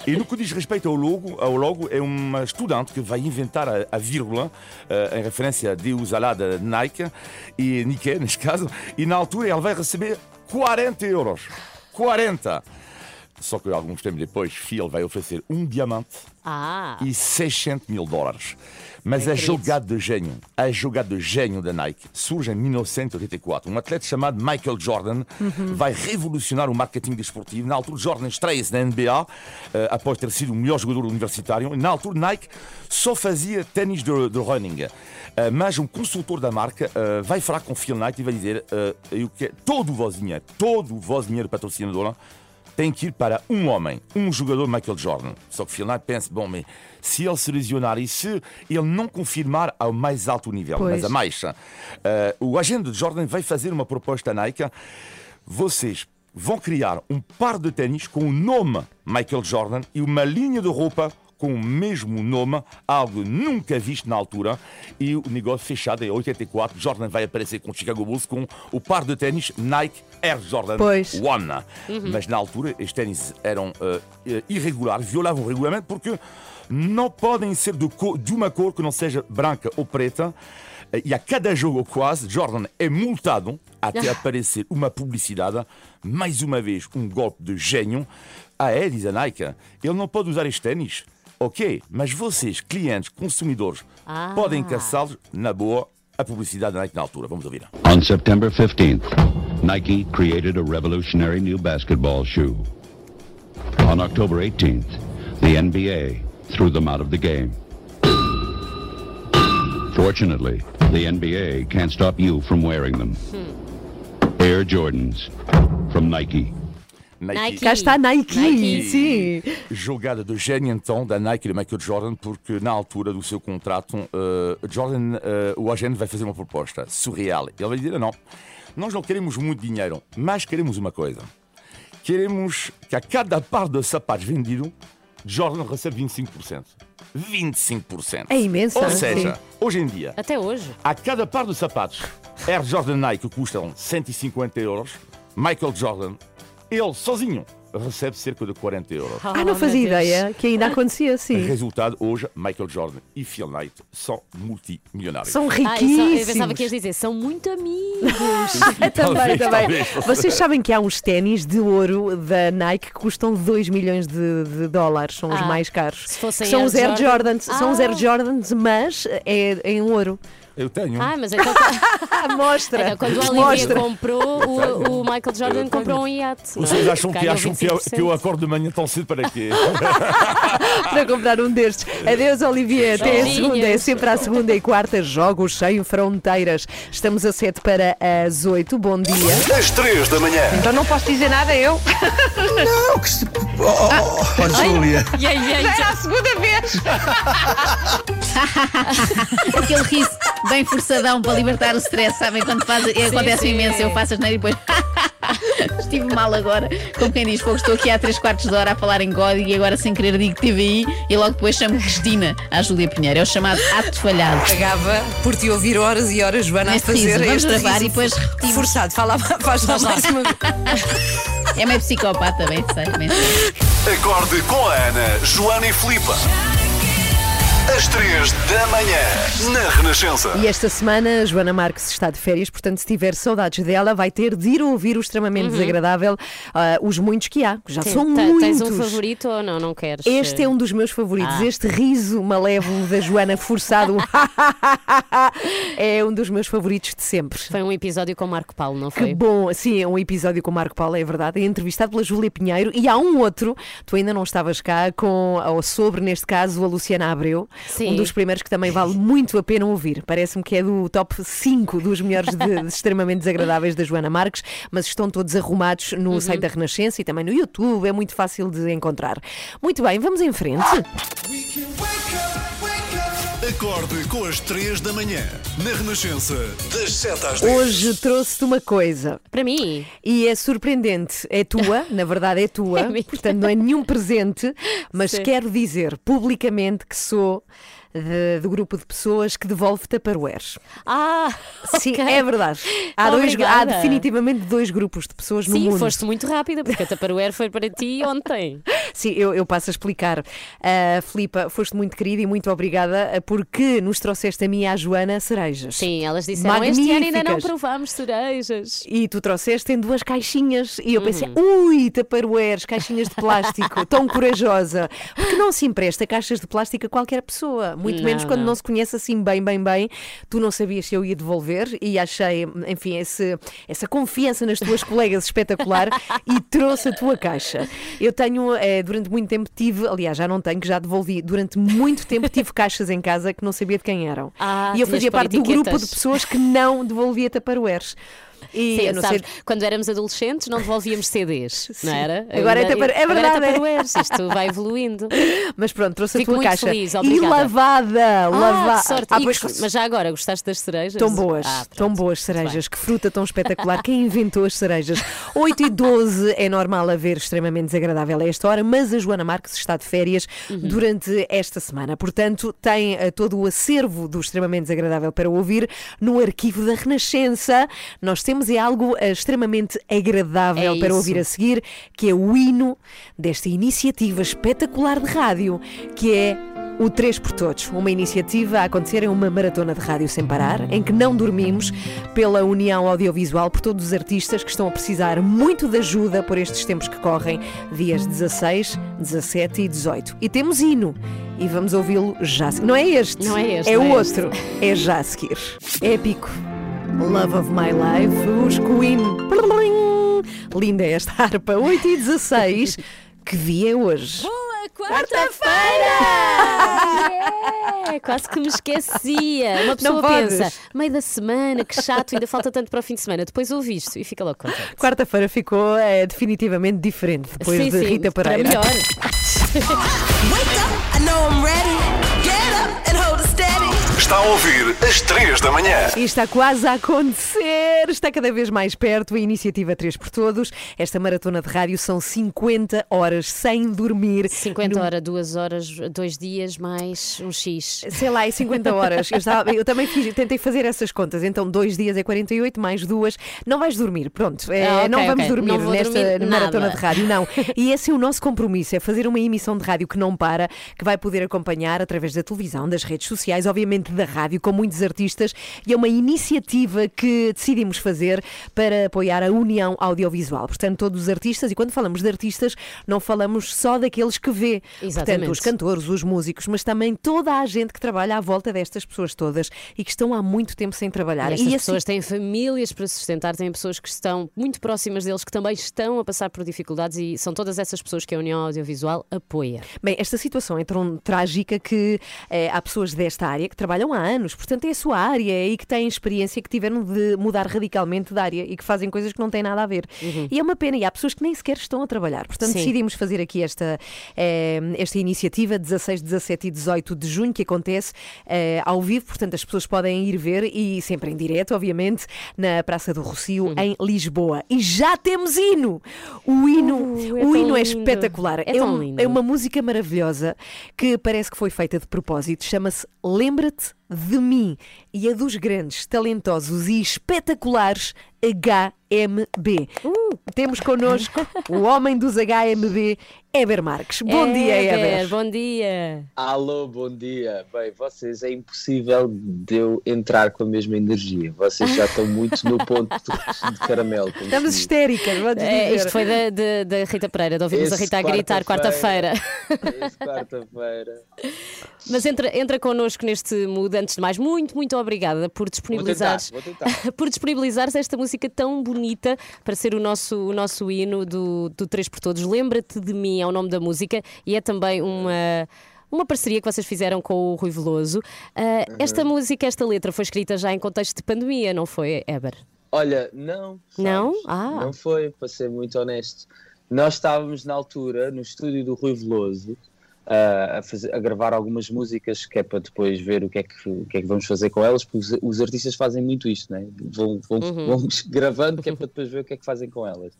E no que diz respeito ao logo, ao logo é uma estudante que vai inventar a, a vírgula eh, em referência a Deus Alá da Nike, e Nike, (laughs) neste caso, e na altura ela vai receber 40 euros. 40! Só que alguns tempos depois, Phil vai oferecer um diamante Ah, e 600 mil dólares. Mas a jogada de gênio, a jogada de gênio da Nike surge em 1984. Um atleta chamado Michael Jordan vai revolucionar o marketing desportivo. Na altura, Jordan estreia-se na NBA eh, após ter sido o melhor jogador universitário. Na altura, Nike só fazia ténis de, de running. Eh, mas um consultor da marca eh, vai falar com Phil Knight e vai dizer: eu quero todo o vosso dinheiro, todo o vosso dinheiro patrocinador tem que ir para um homem, um jogador Michael Jordan. Só que Phil pensa, bom, mas se ele se lesionar e se ele não confirmar ao mais alto nível, Pois. mas a mais, eh, o agente de Jordan vai fazer uma proposta à Nike. Vocês vão criar um par de ténis com o nome Michael Jordan e uma linha de roupa com o mesmo nome, algo nunca visto na altura, e o negócio fechado em 84. Jordan vai aparecer com o Chicago Bulls com o par de ténis Nike Air Jordan Pois. One. Mas na altura, estes ténis eram eh, irregulares, violavam o regulamento porque não podem ser de, cor- de uma cor que não seja branca ou preta. Eh, E a cada jogo, quase, Jordan é multado até (laughs) aparecer uma publicidade. Mais uma vez, um golpe de gênio. Ah, é, diz a Nike, ele não pode usar estes ténis. Ok, mas vocês, clientes, consumidores, Ah. podem caçá-los na boa. A publicidade da Nike na altura. Vamos ouvir. On September 15th, Nike created a revolutionary new basketball shoe. On October 18th, the NBA threw them out of the game. Fortunately, the NBA can't stop you from wearing them. Air Jordans from Nike. Nike. Cá está Nike. Nike. Sim. Jogada de gênio então da Nike e do Michael Jordan, porque na altura do seu contrato, eh, Jordan, eh, o agente vai fazer uma proposta surreal. Ele vai dizer: não, nós não queremos muito dinheiro, mas queremos uma coisa. Queremos que a cada par de sapatos vendido, Jordan receba 25%. 25%. É imenso, Ou sim. seja, hoje em dia, até hoje. a cada par de sapatos Air Jordan Nike que custam 150 euros, Michael Jordan, ele sozinho, recebe cerca de 40 euros. Ah, não fazia ideia que ainda acontecia (laughs) assim. Resultado, hoje, Michael Jordan e Phil Knight são multimilionários. São Ah, só- riquíssimos. eu pensava que ias dizer, são muito amigos. (laughs) também, Talvez, também. talvez. Vocês sabem que há uns ténis de ouro da Nike que custam 2 milhões de, de dólares, são os Ah, mais caros. se fossem são Air os Air Jordan- Jordans, são os Ah. Air Jordans, mas é em ouro. Eu tenho. Ah, mas então. (laughs) Mostra. Então, quando o Olivier Mostra. comprou, o, o Michael Jordan comprou um iate. não é? Vocês acham que, Ganhou acham que, eu, 25%. que eu acordo de manhã tão cedo para quê? (laughs) para comprar um destes. Adeus, Olivier. Até a Beijinhos. segunda. É sempre à segunda e quarta. Jogos sem fronteiras. Estamos a sete para as oito. Bom dia. Às 3 da manhã. Então não posso dizer nada eu. Não, que se... Oh, oh, oh, Júlia. E aí, e aí, Já é a segunda vez. (laughs) Aquele riso bem forçadão para libertar o stress, sabem? Quando faz, acontece sim. imenso, eu faço as e depois. (laughs) Estive mal agora, como quem diz, fogo, estou aqui há 3 quartos de hora a falar em código e agora sem querer digo TVI e logo depois chamo Cristina à Júlia Pinheiro. É o chamado ato falhado. Pagava por te ouvir horas e horas, Joana, a Neste fazer riso, vamos este gravar riso e depois repetimos. Forçado, fala, faz lá mais uma vez. É meio psicopata, bem sei, bem sei. Acorde com a Ana, Joana e Filipa. Às 3 da manhã, na Renascença. E esta semana a Joana Marques está de férias, portanto, se tiver saudades dela, vai ter de ir ouvir o extremamente desagradável, ah, os muitos que há. que Já Sim, são muitos. Tens um favorito ou não? Não queres? Este é um dos meus favoritos. Ah. Este riso malévolo da Joana forçado (laughs) é um dos meus favoritos de sempre. Foi um episódio com Marco Paulo, não Que foi? bom, sim, é um episódio com o Marco Paulo, é verdade, é entrevistado pela Júlia Pinheiro e há um outro, tu ainda não estavas cá, com, ou sobre, neste caso, a Luciana Abreu, Sim. um dos primeiros que também vale muito a pena ouvir. Parece-me que é do top 5 dos melhores de, de extremamente desagradáveis da Joana Marques, mas estão todos arrumados no Uhum. site da Renascença e também no YouTube, é muito fácil de encontrar. Muito bem, vamos em frente. Acorde com as 3 da manhã, na Renascença, das 7 às 10. Hoje trouxe-te uma coisa. Para mim. E é surpreendente. É tua, (laughs) na verdade é tua, É minha. portanto não é nenhum presente, mas Sim. quero dizer publicamente que sou de- do grupo de pessoas que devolve Tupperwares. Ah, Sim, ok. é verdade. Há, dois, há definitivamente dois grupos de pessoas no Sim, mundo. foste muito rápida, porque a Tupperware foi para ti ontem. (laughs) Sim, eu, eu passo a explicar. Uh, Filipa, foste muito querida e muito obrigada uh, porque nos trouxeste a mim e à Joana cerejas. Sim, elas disseram este ano ainda não Magníficas. provámos cerejas. E tu trouxeste em duas caixinhas. E eu pensei, Uhum. ui, Tupperwares, caixinhas de plástico, tão corajosa. Porque não se empresta caixas de plástico a qualquer pessoa. Muito Não, menos quando não. não se conhece assim bem, bem, bem. Tu não sabias se eu ia devolver e achei, enfim, esse, essa confiança nas tuas colegas espetacular (laughs) e trouxe a tua caixa. Eu tenho, eh, durante muito tempo, tive, aliás, já não tenho, que já devolvi, durante muito tempo tive caixas em casa que não sabia de quem eram. Ah, e eu fazia parte do grupo de pessoas que não devolvia Tupperwares. E Sim, eu não sabes, sei. quando éramos adolescentes não devolvíamos CDs, (laughs) não Sim. era? Agora é é agora verdade, é. Tupperwares, isto vai evoluindo. (laughs) Mas pronto, trouxe Fico a tua muito caixa. feliz, e lavada, Ah, lavada. que sorte. Ah, pois- mas já agora, gostaste das cerejas? Tão boas, Ah, tão boas cerejas. Que fruta tão espetacular. Quem inventou as cerejas? (laughs) 8 e 12 é normal haver extremamente desagradável a esta hora, mas a Joana Marques está de férias Uhum. durante esta semana. Portanto, tem eh, todo o acervo do extremamente desagradável para ouvir no arquivo da Renascença. Nós temos é algo eh, extremamente agradável É para ouvir a seguir, que é o hino desta iniciativa espetacular de rádio, que é o 3 por Todos, uma iniciativa a acontecer em uma maratona de rádio sem parar, em que não dormimos, pela União Audiovisual, por todos os artistas que estão a precisar muito de ajuda por estes tempos que correm, dias 16, 17 e 18. E temos hino. E vamos ouvi-lo já. Não é este. Não é este, É não o é outro. É já a seguir. Épico. Love of My Life, os Queen. Linda é esta (laughs) harpa. 8 e 16. Que dia é hoje? Boa quarta-feira! É, quase que me esquecia. Uma pessoa pensa, meio da semana, que chato, ainda falta tanto para o fim de semana. Depois ouvi isto e fica logo contente. Quarta-feira ficou eh, definitivamente diferente depois sim, de sim, Rita para Pereira. melhor. Wake up, I know I'm ready. Está a ouvir às 3 da manhã. E está quase a acontecer, está cada vez mais perto a iniciativa 3 por Todos. Esta maratona de rádio são 50 horas sem dormir. 50 No- horas, 2 horas, 2 dias mais um X. Sei lá, é 50 horas. Eu, estava- eu também fiz- tentei fazer essas contas. Então, dois dias é 48, mais duas. Não vais dormir, pronto. É, Ah, ok, não vamos ok. dormir Não nesta dormir maratona nada. de rádio, não. E esse é o nosso compromisso: é fazer uma emissão de rádio que não para, que vai poder acompanhar através da televisão, das redes sociais, obviamente da rádio, com muitos artistas. E é uma iniciativa que decidimos fazer para apoiar a União Audiovisual. Portanto, todos os artistas, e quando falamos de artistas, não falamos só daqueles que vê. Exatamente. Portanto, os cantores, os músicos, mas também toda a gente que trabalha à volta destas pessoas todas e que estão há muito tempo sem trabalhar. E estas assim- pessoas têm famílias para sustentar, têm pessoas que estão muito próximas deles, que também estão a passar por dificuldades e são todas essas pessoas que a União Audiovisual apoia. Bem, esta situação é tão trágica que eh, há pessoas desta área que trabalham há anos, portanto é a sua área e que têm experiência que tiveram de mudar radicalmente de área e que fazem coisas que não têm nada a ver. E é uma pena, e há pessoas que nem sequer estão a trabalhar. Portanto, Sim. decidimos fazer aqui esta, eh, esta iniciativa 16, 17 e 18 de junho, que acontece eh, ao vivo, portanto as pessoas podem ir ver e sempre em direto, obviamente, na Praça do Rocio, em Lisboa. E já temos hino! O hino, Uh, é o hino é lindo. espetacular. É tão um- é uma música maravilhosa que parece que foi feita de propósito. Chama-se Lembra-te de mim e é dos grandes, talentosos e espetaculares HMB. Uh! Temos connosco o homem dos HMB, Eber Marques. Bom dia, Eber. Bom dia. Alô, bom dia. Bem, vocês é impossível de eu entrar com a mesma energia. Vocês já estão muito no ponto de, de caramelo. Estamos diz. histéricas, É, isto foi da, da- da Rita Pereira, de ouvirmos a Rita a gritar quarta-feira. Quarta-feira. Mas entra, entra connosco neste mood. Antes de mais, muito, muito obrigada por disponibilizares, Vou tentar, vou (laughs) tentar. por disponibilizares esta música tão bonita para ser o nosso, o nosso hino do, do 3 por Todos. Lembra-te de mim, é o nome da música e é também uma. Uma parceria que vocês fizeram com o Rui Veloso. Ah, Esta música, esta letra foi escrita já em contexto de pandemia, não foi, Eber? Olha, não. Não? sabes? Ah. Não foi, para ser muito honesto. Nós estávamos na altura no estúdio do Rui Veloso a, fazer- a gravar algumas músicas que é para depois ver o que é que, o que, é que vamos fazer com elas, porque os, os artistas fazem muito isto, né? vão, vão, Uhum. vão (laughs) gravando que é para (laughs) depois ver o que é que fazem com elas.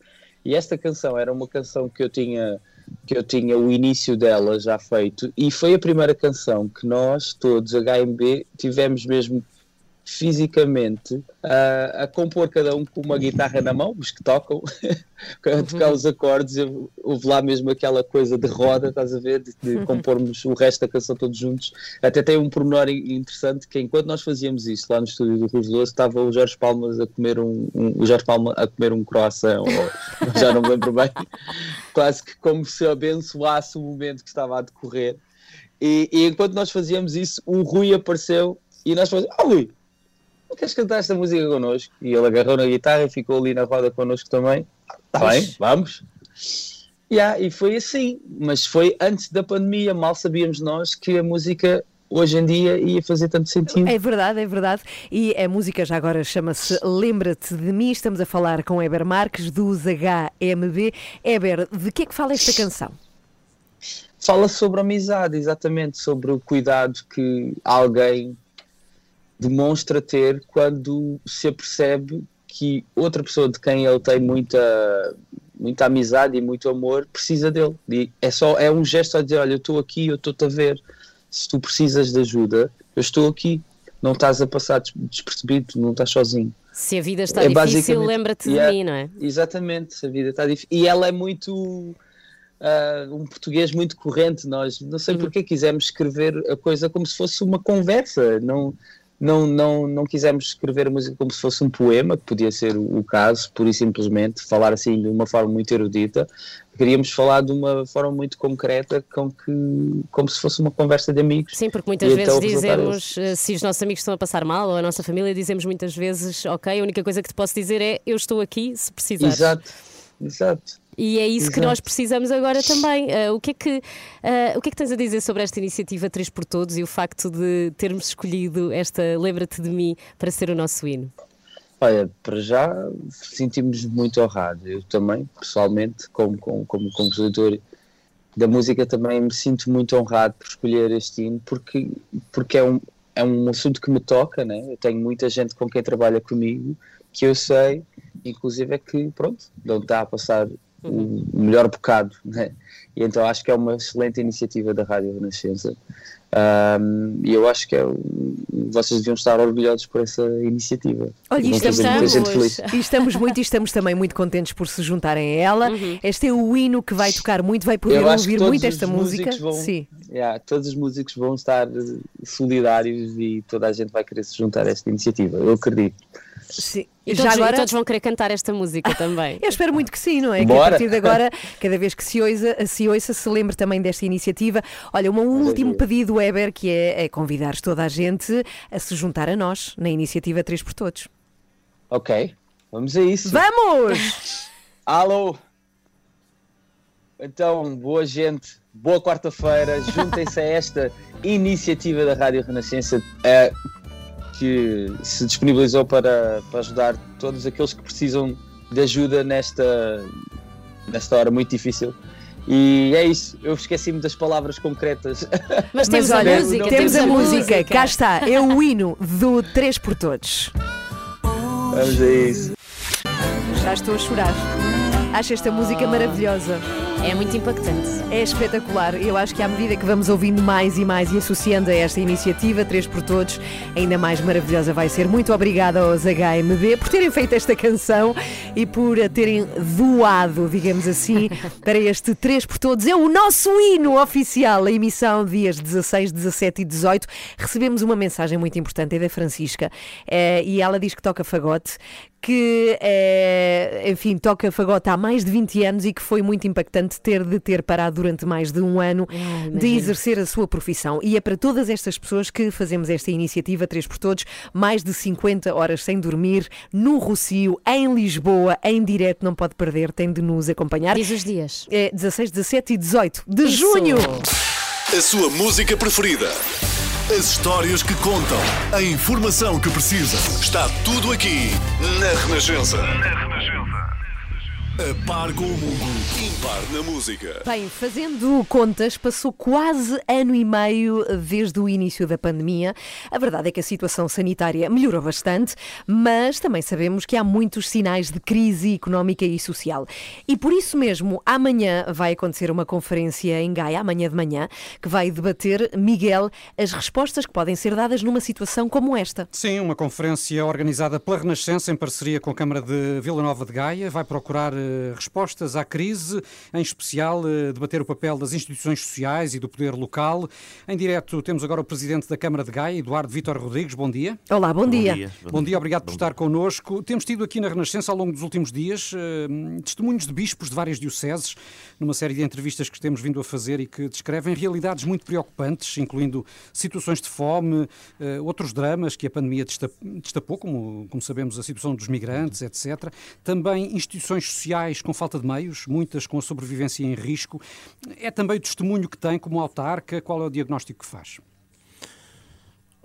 E esta canção era uma canção que eu tinha que eu tinha o início dela já feito e foi a primeira canção que nós todos HMB tivemos mesmo fisicamente a, a compor cada um com uma guitarra na mão, os que tocam, (laughs) a tocar os acordes, eu- houve lá mesmo aquela coisa de roda, estás a ver, de, de compormos o resto da canção todos juntos. Até tem um pormenor in- interessante que enquanto nós fazíamos isso lá no estúdio do Rui Veloso, estava o Jorge Palmas a comer um, um- o Jorge Palma a comer um croissant, ou, (laughs) já não me lembro bem, quase que como se abençoasse o momento que estava a decorrer. E, e enquanto nós fazíamos isso, o Rui apareceu e nós falamos, ah Rui, não queres cantar esta música connosco? E ele agarrou na guitarra e ficou ali na roda connosco também. Está bem, vamos. Yeah, e foi assim, mas foi antes da pandemia, mal sabíamos nós que a música hoje em dia ia fazer tanto sentido. É verdade, é verdade. E a música já agora chama-se Lembra-te de mim. Estamos a falar com Eber Marques, dos HMB. Eber, de que é que fala esta canção? Fala sobre amizade, exatamente, sobre o cuidado que alguém demonstra ter quando se apercebe que outra pessoa de quem ele tem muita, muita amizade e muito amor precisa dele. E é só é um gesto a dizer, olha, eu estou aqui, eu estou-te a ver. Se tu precisas de ajuda, eu estou aqui. Não estás a passar des- despercebido, não estás sozinho. Se a vida está É difícil, lembra-te Yeah, de mim, não é? Exatamente, a vida está difícil. E ela é muito. ah, um português muito corrente. Nós não sei porque quisemos escrever a coisa como se fosse uma conversa. Não, não, não, não quisemos escrever a música como se fosse um poema, que podia ser o, caso, pura e simplesmente, falar assim de uma forma muito erudita. Queríamos falar de uma forma muito concreta, com que, como se fosse uma conversa de amigos. Sim, porque muitas E vezes é dizemos, eh, se os nossos amigos estão a passar mal, ou a nossa família, dizemos muitas vezes, ok, a única coisa que te posso dizer é eu estou aqui se precisares. Exato, exato. E é isso que Exato. nós precisamos agora também. Ah, o, que é que, ah, o que é que tens a dizer sobre esta iniciativa 3 por Todos e o facto de termos escolhido esta Lembra-te de mim para ser o nosso hino? Olha, para já sentimos-nos muito honrados. Eu também, pessoalmente, como, como, como compositor da música, também me sinto muito honrado por escolher este hino, porque, porque é, um, é um assunto que me toca, né? Eu tenho muita gente com quem trabalha comigo que eu sei, inclusive, é que, pronto, não está a passar o melhor bocado, né? E então acho que é uma excelente iniciativa da Rádio Renascença. Ahm, e eu acho que é, um- vocês deviam estar orgulhosos por essa iniciativa. Olha, e estamos, feliz. (laughs) e estamos muito e estamos também muito contentes por se juntarem a ela. Este é o hino que vai tocar muito, vai poder ouvir muito esta música. Vão, Sim. Yeah, todos os músicos vão estar solidários e toda a gente vai querer se juntar a esta iniciativa. Eu acredito. Sim. E Já todos, e agora- todos vão querer cantar esta música (laughs) também. Eu espero muito que sim, não é? Que a Bora. partir de agora, cada vez que se ouça, se ouça, se lembre também desta iniciativa. Olha, um último pedido, Weber, que é, é convidar toda a gente a se juntar a nós na iniciativa 3 por Todos. Ok, vamos a isso. Vamos! (laughs) Alô! Então, boa gente, boa quarta-feira, juntem-se a esta iniciativa da Rádio Renascença eh, que se disponibilizou para, para ajudar todos aqueles que precisam de ajuda nesta, nesta hora muito difícil. E é isso, eu esqueci-me das palavras concretas. (laughs) Mas temos a olha, música, temos a música. música. Cá está, é o hino do 3 por Todos. Vamos a isso. Já estou a chorar. Acho esta música maravilhosa. É muito impactante. É espetacular. Eu acho que à medida que vamos ouvindo mais e mais e associando a esta iniciativa 3 por Todos, ainda mais maravilhosa vai ser. Muito obrigada aos HMB por terem feito esta canção e por a terem doado, digamos assim, (laughs) para este 3 por Todos. É o nosso hino oficial, a emissão dias 16, 17 e 18. Recebemos uma mensagem muito importante, é da Francisca, eh, e ela diz que toca fagote, que, eh, enfim, toca fagote há mais de 20 anos e que foi muito impactante ter de ter parado durante mais de um ano de exercer a sua profissão. E é para todas estas pessoas que fazemos esta iniciativa 3 por Todos, mais de 50 horas sem dormir, no Rocio, em Lisboa, em direto, não pode perder, tem de nos acompanhar. Diz os dias. É 16, 17 e 18 de Isso. junho. A sua música preferida. As histórias que contam. A informação que precisa. Está tudo aqui na Renascença. A par com o mundo. Impar na música. Bem, fazendo contas, passou quase ano e meio desde o início da pandemia. A verdade é que a situação sanitária melhorou bastante, mas também sabemos que há muitos sinais de crise económica e social. E por isso mesmo, amanhã vai acontecer uma conferência em Gaia, amanhã de manhã, que vai debater, Miguel, as respostas que podem ser dadas numa situação como esta. Sim, uma conferência organizada pela Renascença em parceria com a Câmara de Vila Nova de Gaia vai procurar eh, respostas à crise, em especial eh, debater o papel das instituições sociais e do poder local. Em direto temos agora o Presidente da Câmara de Gaia, Eduardo Vítor Rodrigues. Bom dia. Olá, bom, dia. Bom dia, obrigado por estar connosco. Temos tido aqui na Renascença, ao longo dos últimos dias, eh, testemunhos de bispos de várias dioceses, numa série de entrevistas que temos vindo a fazer e que descrevem realidades muito preocupantes, incluindo situações de fome, eh, outros dramas que a pandemia desta- destapou, como, como sabemos, a situação dos migrantes, etc. Também instituições sociais com falta de meios, muitas com a sobrevivência em risco. É também o testemunho que tem como autarca, qual é o diagnóstico que faz?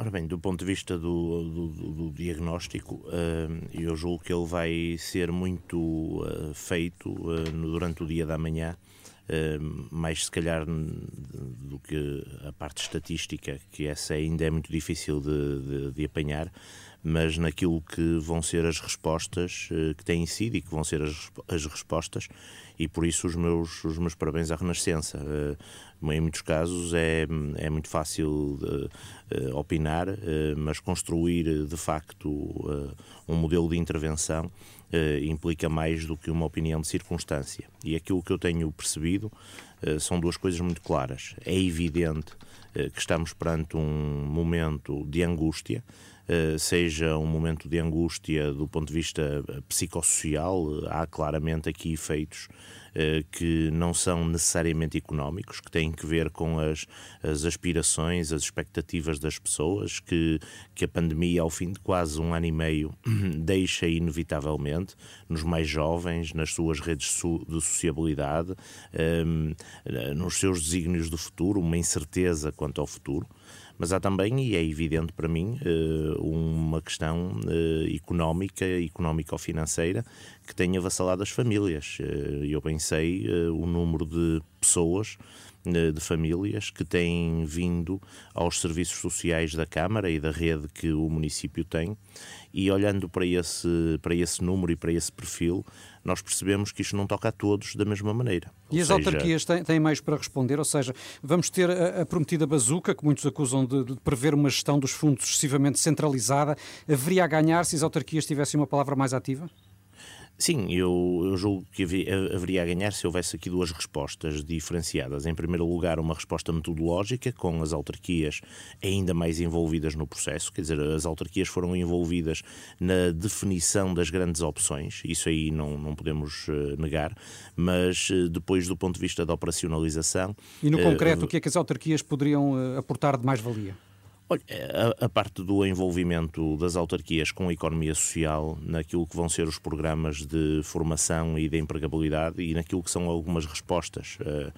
Ora bem, do ponto de vista do, do- do- diagnóstico, eh, eu julgo que ele vai ser muito eh, feito eh, durante o dia da manhã, eh, mais se calhar do que a parte estatística, que essa ainda é muito difícil de, de- de apanhar, mas naquilo que vão ser as respostas eh, que têm sido e que vão ser as, as respostas, e por isso os meus, os meus parabéns à Renascença. Eh, em muitos casos é, é muito fácil de, eh, opinar, eh, mas construir de facto um modelo de intervenção implica mais do que uma opinião de circunstância. E aquilo que eu tenho percebido são duas coisas muito claras. É evidente que estamos perante um momento de angústia, seja um momento de angústia do ponto de vista eh, psicossocial, eh, há claramente aqui efeitos eh, que não são necessariamente económicos, que têm que ver com as, as aspirações, as expectativas das pessoas, que, que a pandemia, ao fim de quase um ano e meio, (clears throat) deixa inevitavelmente nos mais jovens, nas suas redes de sociabilidade, ehm, nos seus desígnios do futuro, uma incerteza quanto ao futuro. Mas há também, e é evidente para mim, eh, uma questão eh, económica, económico-financeira, que tem avassalado as famílias. Eh, Eu bem sei o número de pessoas, de famílias, que têm vindo aos serviços sociais da Câmara e da rede que o município tem, e olhando para esse, para esse número e para esse perfil, nós percebemos que isto não toca a todos da mesma maneira. E Ou as seja, autarquias têm, têm meios para responder, ou seja, vamos ter a, a prometida bazuca, que muitos acusam de, de prever uma gestão dos fundos excessivamente centralizada. Haveria a ganhar se as autarquias tivessem uma palavra mais ativa? Sim, eu, eu julgo que haveria a ganhar se houvesse aqui duas respostas diferenciadas. Em primeiro lugar, uma resposta metodológica, com as autarquias ainda mais envolvidas no processo, quer dizer, as autarquias foram envolvidas na definição das grandes opções, isso aí não, não podemos eh, negar, mas eh, depois, do ponto de vista da operacionalização. E no eh, concreto, o que é que as autarquias poderiam aportar de mais-valia? Olha, a, a parte do envolvimento das autarquias com a economia social, naquilo que vão ser os programas de formação e de empregabilidade e naquilo que são algumas respostas. eh,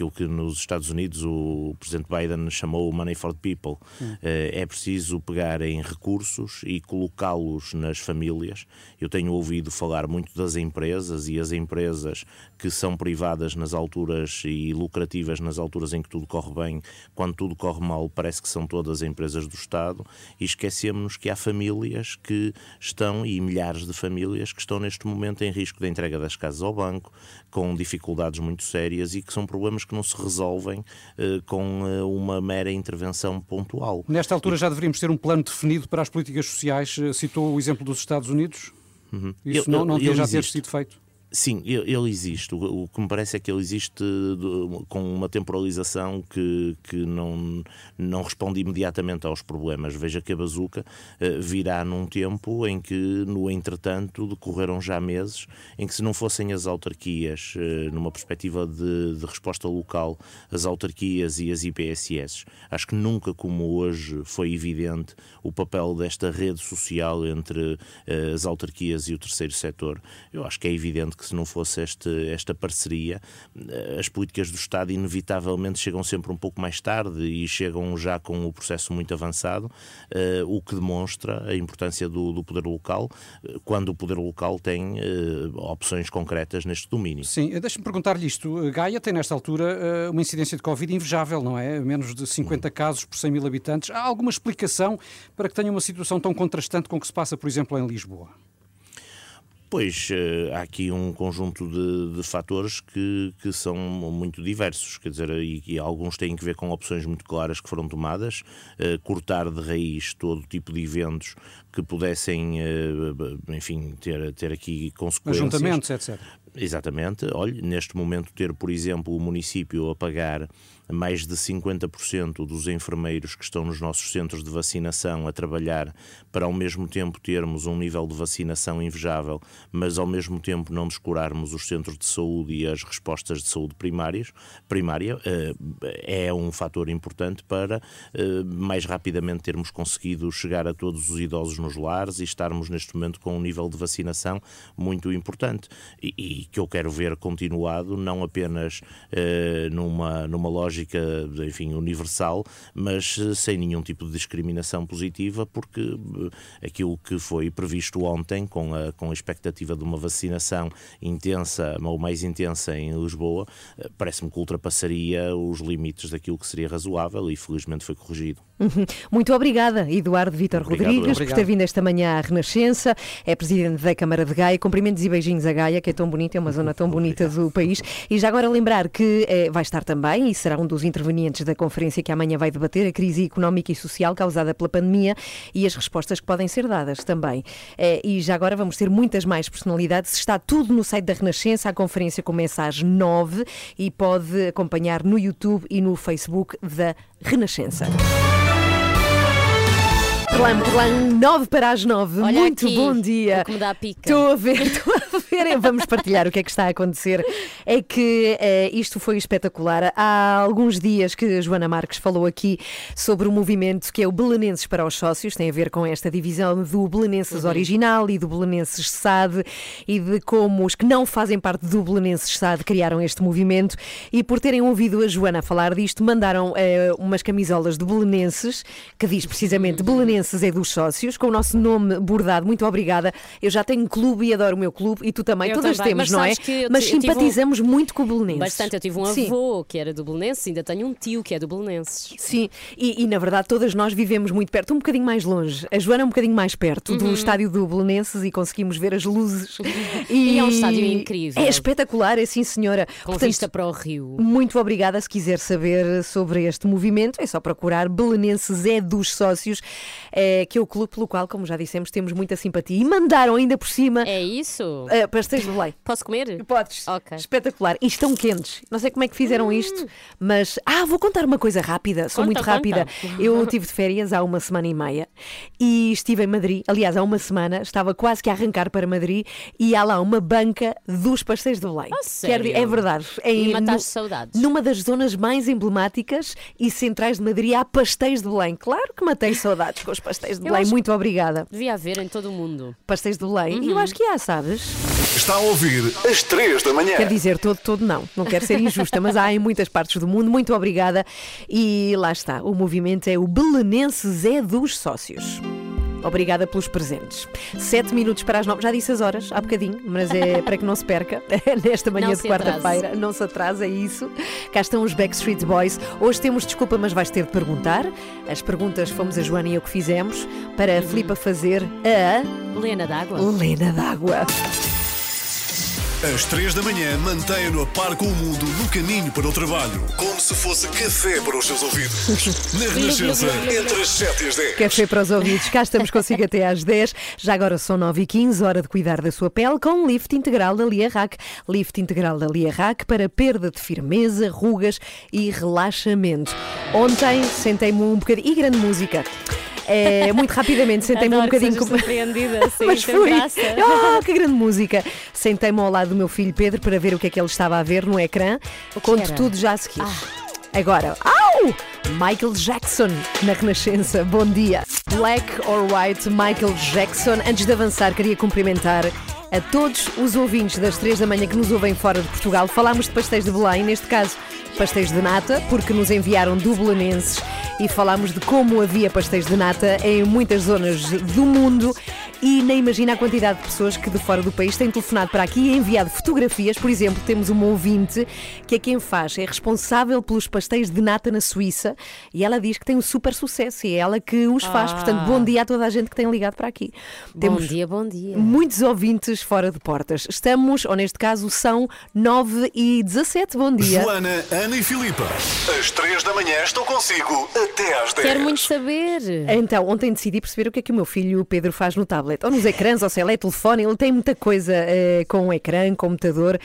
aquilo que nos Estados Unidos o presidente Biden chamou o Money for the People. Hum. Eh, é preciso pegar em recursos e colocá-los nas famílias. Eu tenho ouvido falar muito das empresas e as empresas que são privadas nas alturas e lucrativas nas alturas em que tudo corre bem, quando tudo corre mal, parece que são todas empresas do Estado e esquecemos que há famílias que estão, e milhares de famílias, que estão neste momento em risco de entrega das casas ao banco, com dificuldades muito sérias e que são problemas que não se resolvem eh, com eh, uma mera intervenção pontual. Nesta altura já deveríamos ter um plano definido para as políticas sociais. Eh, Citou o exemplo dos Estados Unidos. Uhum. Isso não, não já ter sido feito. Sim, ele existe. O que me parece é que ele existe com uma temporalização que, que não, não responde imediatamente aos problemas. Veja que a bazuca eh, virá num tempo em que, no entretanto, decorreram já meses em que, se não fossem as autarquias, eh, numa perspectiva de, de resposta local, as autarquias e as IPSS, acho que nunca como hoje foi evidente o papel desta rede social entre eh, as autarquias e o terceiro setor. Eu acho que é evidente que se não fosse este, esta parceria, eh, as políticas do Estado inevitavelmente chegam sempre um pouco mais tarde e chegam já com o processo muito avançado, eh, o que demonstra a importância do, do poder local, eh, quando o poder local tem opções concretas neste domínio. Sim, deixa-me perguntar-lhe isto. Gaia tem, nesta altura, uma incidência de Covid invejável, não é? Menos de 50 casos por 100 mil habitantes. Há alguma explicação para que tenha uma situação tão contrastante com o que se passa, por exemplo, em Lisboa? Pois eh, há aqui um conjunto de, de fatores que, que são muito diversos, quer dizer, e, e alguns têm que ver com opções muito claras que foram tomadas, eh, cortar de raiz todo tipo de eventos que pudessem, eh, enfim, ter, ter aqui consequências. Ajuntamentos, etc. Exatamente. Olhe, neste momento ter, por exemplo, o município a pagar mais de 50% dos enfermeiros que estão nos nossos centros de vacinação a trabalhar para ao mesmo tempo termos um nível de vacinação invejável, mas ao mesmo tempo não descurarmos os centros de saúde e as respostas de saúde primárias, primária, eh, é um fator importante para eh, mais rapidamente termos conseguido chegar a todos os idosos nos lares e estarmos neste momento com um nível de vacinação muito importante. E, e que eu quero ver continuado, não apenas eh, numa, numa lógica enfim, universal, mas eh, sem nenhum tipo de discriminação positiva, porque eh, aquilo que foi previsto ontem, com a, com a expectativa de uma vacinação intensa ou mais intensa em Lisboa, eh, parece-me que ultrapassaria os limites daquilo que seria razoável e felizmente foi corrigido. Uhum. Muito obrigada, Eduardo Vitor Obrigado, Rodrigues, eu. por ter vindo esta manhã à Renascença. É presidente da Câmara de Gaia. Cumprimentos e beijinhos a Gaia, que é tão bonita, é uma zona tão bonita do país. E já agora lembrar que eh, vai estar também e será um dos intervenientes da conferência que amanhã vai debater a crise económica e social causada pela pandemia e as respostas que podem ser dadas também. Eh, e já agora vamos ter muitas mais personalidades. Está tudo no site da Renascença. A conferência começa às nove e pode acompanhar no YouTube e no Facebook da Renascença. Plan, plan, 9 para as 9. Olha Muito aqui, bom dia. que me dá pica. Estou a ver, (laughs) estou a ver. Vamos partilhar o que é que está a acontecer. É que eh, isto foi espetacular. Há alguns dias que a Joana Marques falou aqui sobre o movimento que é o Belenenses para os Sócios. Tem a ver com esta divisão do Belenenses original e do Belenenses SAD e de como os que não fazem parte do Belenenses SAD criaram este movimento. E por terem ouvido a Joana falar disto, mandaram eh, umas camisolas de Belenenses que diz precisamente Belenenses é dos sócios, com o nosso nome bordado. Muito obrigada. Eu já tenho clube e adoro o meu clube e tu também. Eu Todas também, temos, mas não é? Mas tive um- simpatizamos muito com o Belenenses. Bastante, eu tive um Sim. avô que era do Belenenses, ainda tenho um tio que é do Belenenses. Sim, e, e, na verdade todas nós vivemos muito perto, um bocadinho mais longe. A Joana é um bocadinho mais perto do Uhum. estádio do Belenenses e conseguimos ver as luzes. (laughs) E é um estádio incrível. É espetacular, é sim, senhora. Com vista para o rio. Muito obrigada. Se quiser saber sobre este movimento, é só procurar Belenenses é dos sócios. Eh, que é o clube pelo qual, como já dissemos, temos muita simpatia. E mandaram ainda por cima É isso? eh, pastéis de Belém. Posso comer? Podes. Ok. Espetacular. E estão quentes. Não sei como é que fizeram isto, mas. Ah, vou contar uma coisa rápida. Sou Hum. Conta, muito rápida. conta. Eu tive de férias há uma semana e meia e estive em Madrid. Aliás, há uma semana estava quase que a arrancar para Madrid e há lá uma banca dos pastéis de Belém. Quero di- sério? é verdade. É E em- mataste saudades. Numa das zonas mais emblemáticas e centrais de Madrid há pastéis de Belém. Claro que matei saudades com os pastéis de Belém. acho- Muito obrigada. Devia haver em todo o mundo. Pastéis de Belém. Uhum. E eu acho que há, sabes? Está a ouvir às 3 da manhã. Quer dizer, todo, todo não. Não quero ser injusta, mas há em muitas partes do mundo. Muito obrigada. E lá está. O movimento é o Belenenses é dos Sócios. Obrigada pelos presentes. Sete minutos para as nove. Já disse as horas há bocadinho, mas é para que não se perca. (laughs) Nesta manhã Não de quarta-feira. Não se atrasa, é isso. Cá estão os Backstreet Boys. Hoje temos desculpa, mas vais ter de perguntar. As perguntas fomos a Joana e eu que fizemos para a Filipa fazer a Lena d'água. Lena d'Água. Às 3 da manhã, mantenha-no a par com o mundo no caminho para o trabalho. Como se fosse café para os seus ouvidos. (laughs) Na Renascença, entre as 7 e as 10. Café para os ouvidos, cá estamos consigo até às 10. Já agora são 9 e 15 hora de cuidar da sua pele com lift integral da Liarrac. Lift integral da Liarrac para perda de firmeza, rugas e relaxamento. Ontem sentei-me um bocadinho. E grande música. É, muito rapidamente sentei-me um que bocadinho sejas surpreendida, (laughs) sim, Mas fui. graça. Ah, que grande música! Sentei-me ao lado do meu filho Pedro para ver o que é que ele estava a ver no ecrã. Conto era? tudo já a seguir. Agora, au! Michael Jackson na Renascença. Bom dia. Black or White, Michael Jackson. Antes de avançar, queria cumprimentar a todos os ouvintes das 3 da manhã que nos ouvem fora de Portugal. Falámos de pastéis de Belém, neste caso pastéis de nata, porque nos enviaram dublanenses e falámos de como havia pastéis de nata em muitas zonas do mundo e nem imagina a quantidade de pessoas que de fora do país têm telefonado para aqui e enviado fotografias. Por exemplo, temos uma ouvinte que é quem faz, é responsável pelos pastéis de nata na Suíça e ela diz que tem um super sucesso e é ela que os faz. Ah. Portanto, bom dia a toda a gente que tem ligado para aqui. Bom dia, bom dia. Muitos ouvintes fora de portas. Estamos, ou neste caso, são 9 e 17. Bom dia. Joana, Ana e Filipa. Às 3 da manhã estou consigo até às 10. Quero muito saber. Então, ontem decidi perceber o que é que o meu filho Pedro faz no tablet, ou nos ecrãs, ou se ele é telefone, ele tem muita coisa eh, com o ecrã, computador.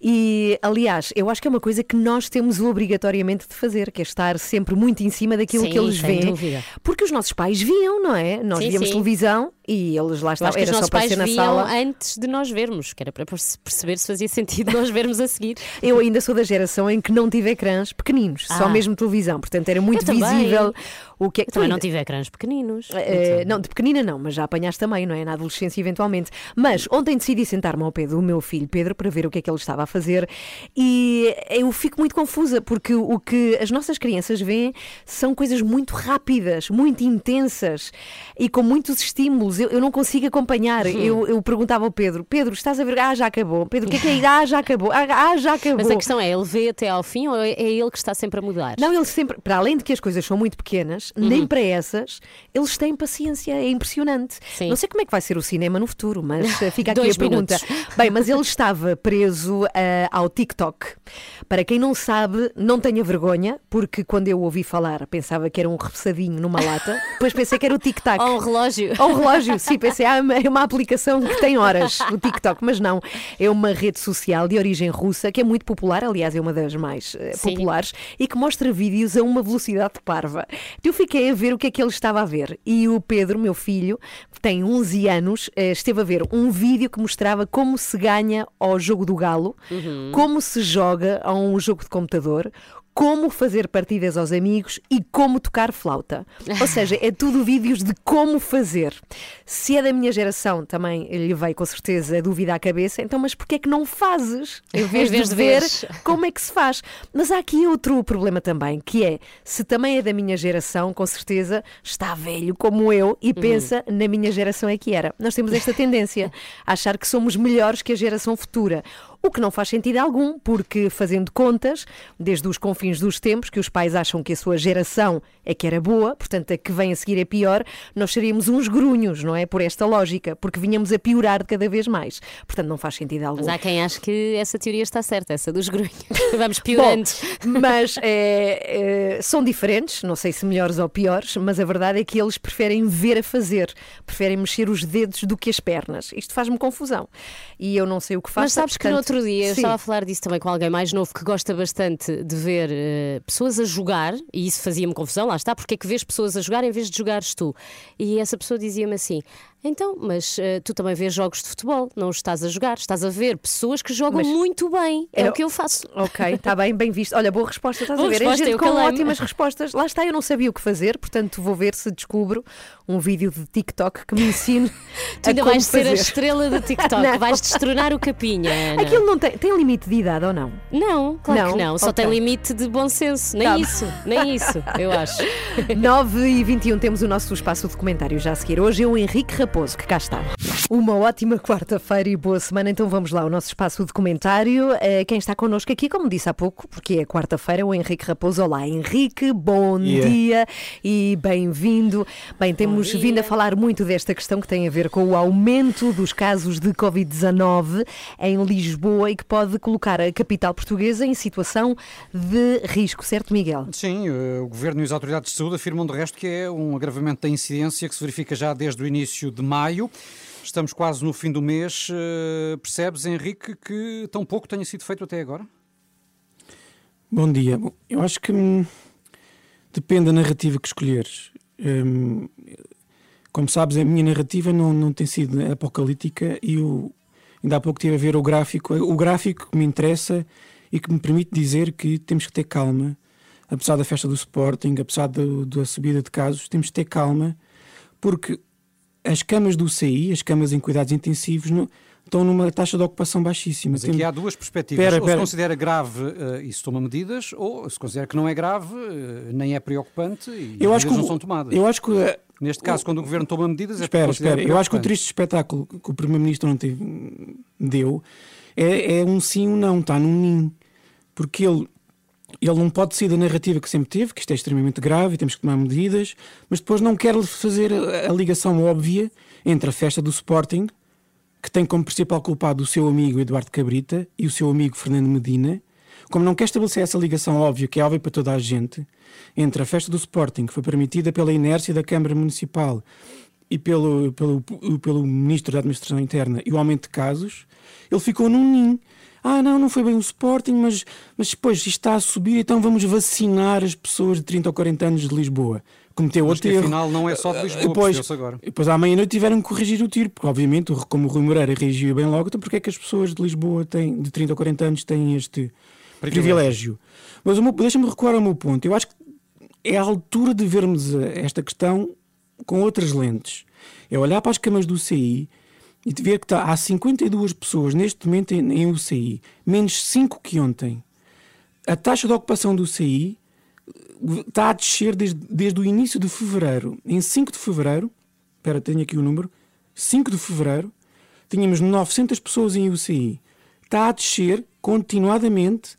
E, aliás, eu acho que é uma coisa que nós temos obrigatoriamente de fazer, que é estar sempre muito em cima daquilo Sim, que eles veem. dúvida. Porque os nossos pais viam, não é? Nós Sim, víamos sim. televisão e eles lá estavam, que os era só para ser na viam sala. antes de nós vermos, que era para perce- perceber se fazia sentido nós vermos a seguir. Eu ainda sou da geração em que não tive ecrãs pequeninos, só Ah. mesmo televisão, portanto era muito Eu também. O que é Eu também não tive ecrãs pequeninos. Eh, não, de pequenina não, mas já apanhaste também, não é? Na adolescência, eventualmente. Mas ontem decidi sentar-me ao pé do meu filho Pedro para ver o que é que ele estava a fazer e eu fico muito confusa porque o que as nossas crianças veem são coisas muito rápidas, muito intensas e com muitos estímulos. Eu, eu não consigo acompanhar. Uhum. Eu, eu perguntava ao Pedro: Pedro, estás a ver? Ah, já acabou. Pedro, o que é que é? Ah, já acabou. Ah, ah, já acabou. Mas a questão é, ele vê até ao fim ou é é ele que está sempre a mudar? Não, eles sempre, para além de que as coisas são muito pequenas, Uhum. nem para essas, eles têm paciência, é impressionante. Sim. Não sei como é que vai ser o cinema no futuro, mas eh, fica aqui a pergunta. minutos. Bem, mas ele estava preso eh, ao TikTok. Para quem não sabe, não tenha vergonha, porque quando eu ouvi falar pensava que era um repousadinho numa lata, (laughs) depois pensei que era o TikTok. Ou um relógio. Ou um relógio, sim, pensei, ah, é uma aplicação que tem horas, o TikTok, mas não. É uma rede social de origem russa que é muito popular, aliás, é uma das mais eh, Sim. populares e que mostra vídeos a uma velocidade parva. Fiquei a ver o que é que ele estava a ver. E o Pedro, meu filho, que tem 11 anos, eh, esteve a ver um vídeo que mostrava como se ganha ao jogo do galo, Uhum. como se joga a um jogo de computador. Como fazer partidas aos amigos e como tocar flauta. Ou seja, é tudo vídeos de como fazer. Se é da minha geração, também lhe veio com certeza a dúvida à cabeça, então, mas porquê é que não fazes? Em vez, vez de de ver como é que se faz. Mas há aqui outro problema também, que é, se também é da minha geração, com certeza está velho como eu e pensa na minha geração é que era. Nós temos esta tendência a achar que somos melhores que a geração futura. O que não faz sentido algum, porque fazendo contas, desde os confins dos tempos, que os pais acham que a sua geração é que era boa, portanto a que vem a seguir é pior, nós seríamos uns grunhos, não é? Por esta lógica, porque vinhamos a piorar de cada vez mais. Portanto, não faz sentido algum. Mas há quem ache que essa teoria está certa, essa dos grunhos. (laughs) (laughs) Vamos piorando. Bom, mas é, é, são diferentes, não sei se melhores ou piores, mas a verdade é que eles preferem ver a fazer, preferem mexer os dedos do que as pernas. Isto faz-me confusão. E eu não sei o que faço. Mas sabes que no portanto, outro dia eu sim. estava a falar disso também com alguém mais novo que gosta bastante de ver eh, pessoas a jogar, e isso fazia-me confusão, lá está, porque é que vês pessoas a jogar em vez de jogares tu? E essa pessoa dizia-me assim: então, mas eh, tu também vês jogos de futebol, não os estás a jogar, estás a ver pessoas que jogam Mas- muito bem. É Eu- o que eu faço. Ok, está bem, bem visto. Olha, boa resposta, estás Boa a ver? resposta, é gente com ótimas respostas. Lá está, eu não sabia o que fazer, portanto vou ver se descubro um vídeo de TikTok que me ensine (laughs) Tu a ainda como vais ser a fazer. estrela do (laughs) TikTok, vais destronar o capinha. Ana. Aquilo não tem, tem limite de idade ou não? Não, claro Não? que não. Só Ok. tem limite de bom senso. Nem Tá isso, nem isso, eu acho. (laughs) 9 e 21 temos o nosso espaço de comentário já a seguir. Hoje é o Henrique Raposo, que cá está. Uma ótima quarta-feira e boa semana. Então vamos lá, o nosso espaço de comentário. Eh, Quem está connosco aqui, como disse há pouco, porque é quarta-feira, é o Henrique Raposo. Olá, Henrique, bom Yeah. dia e bem-vindo. Bem, temos vindo a falar muito desta questão que tem a ver com o aumento dos casos de Covid-19 em Lisboa e que pode colocar a capital portuguesa em situação de risco, certo, Miguel? Sim, eh, o Governo e as autoridades de saúde afirmam de resto que é um agravamento da incidência que se verifica já desde o início de maio. Estamos quase no fim do mês. Eh, Percebes, Henrique, que tão pouco tenha sido feito até agora? Bom dia. Eu acho que hum, depende da narrativa que escolheres. Hum, como sabes, a minha narrativa não, não tem sido apocalíptica e o, ainda há pouco tive a ver o gráfico. O gráfico que me interessa e que me permite dizer que temos que ter calma, apesar da festa do Sporting, apesar do- da subida de casos, temos que ter calma, porque as camas do CI, as camas em cuidados intensivos, não- estão numa taxa de ocupação baixíssima. Mas aqui Tem- há duas perspectivas. Espera, ou se espera. considera grave eh, e se toma medidas, ou se considera que não é grave, eh, nem é preocupante e Eu acho que não o- são tomadas. eu acho que, eh, Neste caso, quando o Governo toma medidas, é Espera, espera. Eu acho que o triste espetáculo que o Primeiro-Ministro ontem deu é, é um sim ou não, está num nim. Porque ele, ele não pode sair da narrativa que sempre teve, que isto é extremamente grave e temos que tomar medidas, mas depois não quer fazer a, ligação óbvia entre a festa do Sporting, que tem como principal culpado o seu amigo Eduardo Cabrita e o seu amigo Fernando Medina, como não quer estabelecer essa ligação óbvia, que é óbvia para toda a gente, entre a festa do Sporting, que foi permitida pela inércia da Câmara Municipal e pelo, pelo, pelo Ministro da Administração Interna e o aumento de casos, ele ficou num ninho. Ah, não, não foi bem o Sporting, mas, mas depois isto está a subir, então vamos vacinar as pessoas de 30 ou 40 anos de Lisboa. Cometeu Mas outro erro. afinal não é só de Lisboa, Depois, agora. depois à meia-noite tiveram que corrigir o tiro, porque obviamente, como o Rui Moreira reagiu bem logo, então porque é que as pessoas de Lisboa têm, de 30 ou 40 anos têm este Privilégio. privilégio? Mas deixa-me recuar ao meu ponto. Eu acho que é a altura de vermos esta questão com outras lentes. É olhar para as camas do CI e de ver que está, há 52 pessoas neste momento em, em UCI, menos 5 que ontem. A taxa de ocupação do CI está a descer desde, desde o início de fevereiro. Em 5 de fevereiro, espera, tenho aqui o número, 5 de fevereiro, tínhamos 900 pessoas em UCI. Está a descer continuadamente,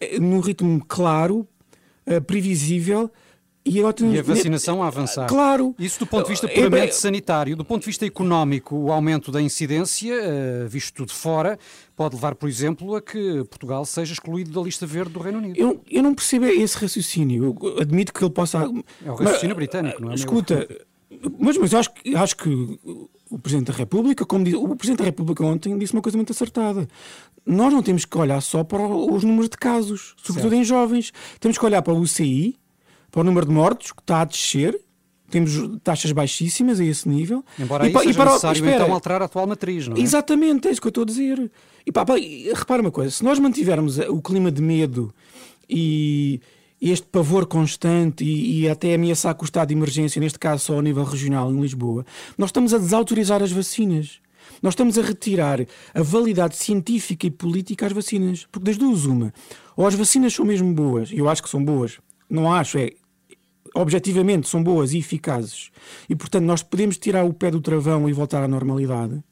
eh, num ritmo claro, eh, previsível. E, E a vacinação a avançar. Claro. Isso do ponto de vista É, puramente é- sanitário. Do ponto de vista económico, o aumento da incidência, eh, visto de fora, pode levar, por exemplo, a que Portugal seja excluído da lista verde do Reino Unido. Eu, eu não percebo esse raciocínio. Eu admito que ele possa. É o raciocínio britânico, não é? meu? Escuta, mas, mas eu acho, que- acho que o Presidente da República, como diz, o Presidente da República ontem disse uma coisa muito acertada. Nós não temos que olhar só para os números de casos, sobretudo Certo. em jovens. Temos que olhar para o UCI, para o número de mortos, que está a descer. Temos taxas baixíssimas a esse nível. Embora E aí e seja para necessário espera, então alterar a atual matriz, não é? Exatamente, é isso que eu estou a dizer. E pá, pá, repara uma coisa: se nós mantivermos o clima de medo e este pavor constante e, e até ameaçar com o estado de emergência, neste caso só a nível regional em Lisboa, nós estamos a desautorizar as vacinas. Nós estamos a retirar a validade científica e política às vacinas. Porque das duas, uma, ou as vacinas são mesmo boas, e eu acho que são boas, não acho, é objetivamente são boas e eficazes, e portanto nós podemos tirar o pé do travão e voltar à normalidade,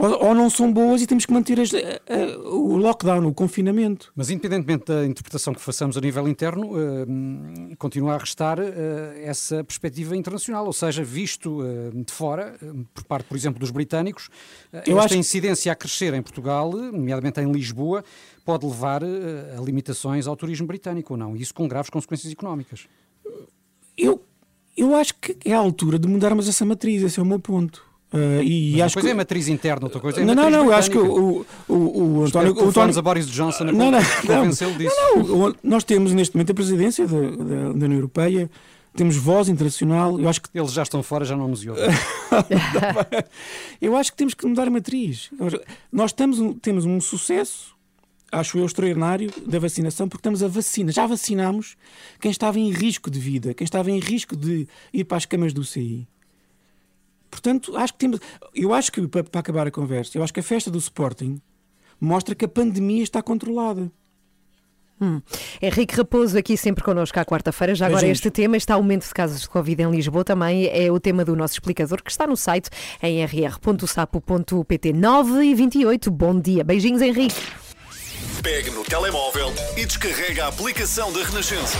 ou, ou não são boas e temos que manter as- a- a- o lockdown, o confinamento. Mas independentemente da interpretação que façamos a nível interno, eh, continua a restar eh, essa perspectiva internacional, ou seja, visto eh, de fora, por parte, por exemplo, dos britânicos, esta acho incidência a crescer em Portugal, nomeadamente em Lisboa, pode levar a limitações ao turismo britânico ou não, e isso com graves consequências económicas. Eu, eu acho que é a altura de mudarmos essa matriz, esse é o meu ponto. Ah, e Mas uma acho coisa que... é matriz interna, outra coisa é não, não, matriz não, eu acho que o, o, o, António. o António- a Boris Johnson não, não, não, disso. não, não, nós temos neste momento a presidência da, da, da União Europeia, temos voz internacional, eu acho que. Eles já estão fora, já não nos ouvem. (laughs) eu acho que temos que mudar a matriz. Nós estamos, temos um sucesso, acho eu, extraordinário da vacinação, porque estamos a vacina. Já vacinámos quem estava em risco de vida, quem estava em risco de ir para as camas do CI. Portanto, acho que temos. Eu acho que, para, para acabar a conversa, eu acho que a festa do Sporting mostra que a pandemia está controlada. Hum. Henrique Raposo aqui sempre connosco à quarta-feira. Já agora Beijinhos. este tema está aumento de casos de Covid em Lisboa também é o tema do nosso explicador que está no site em rr.sapo.pt 9 e 28. Bom dia. Beijinhos, Henrique. Pegue no telemóvel e descarrega a aplicação da Renascença.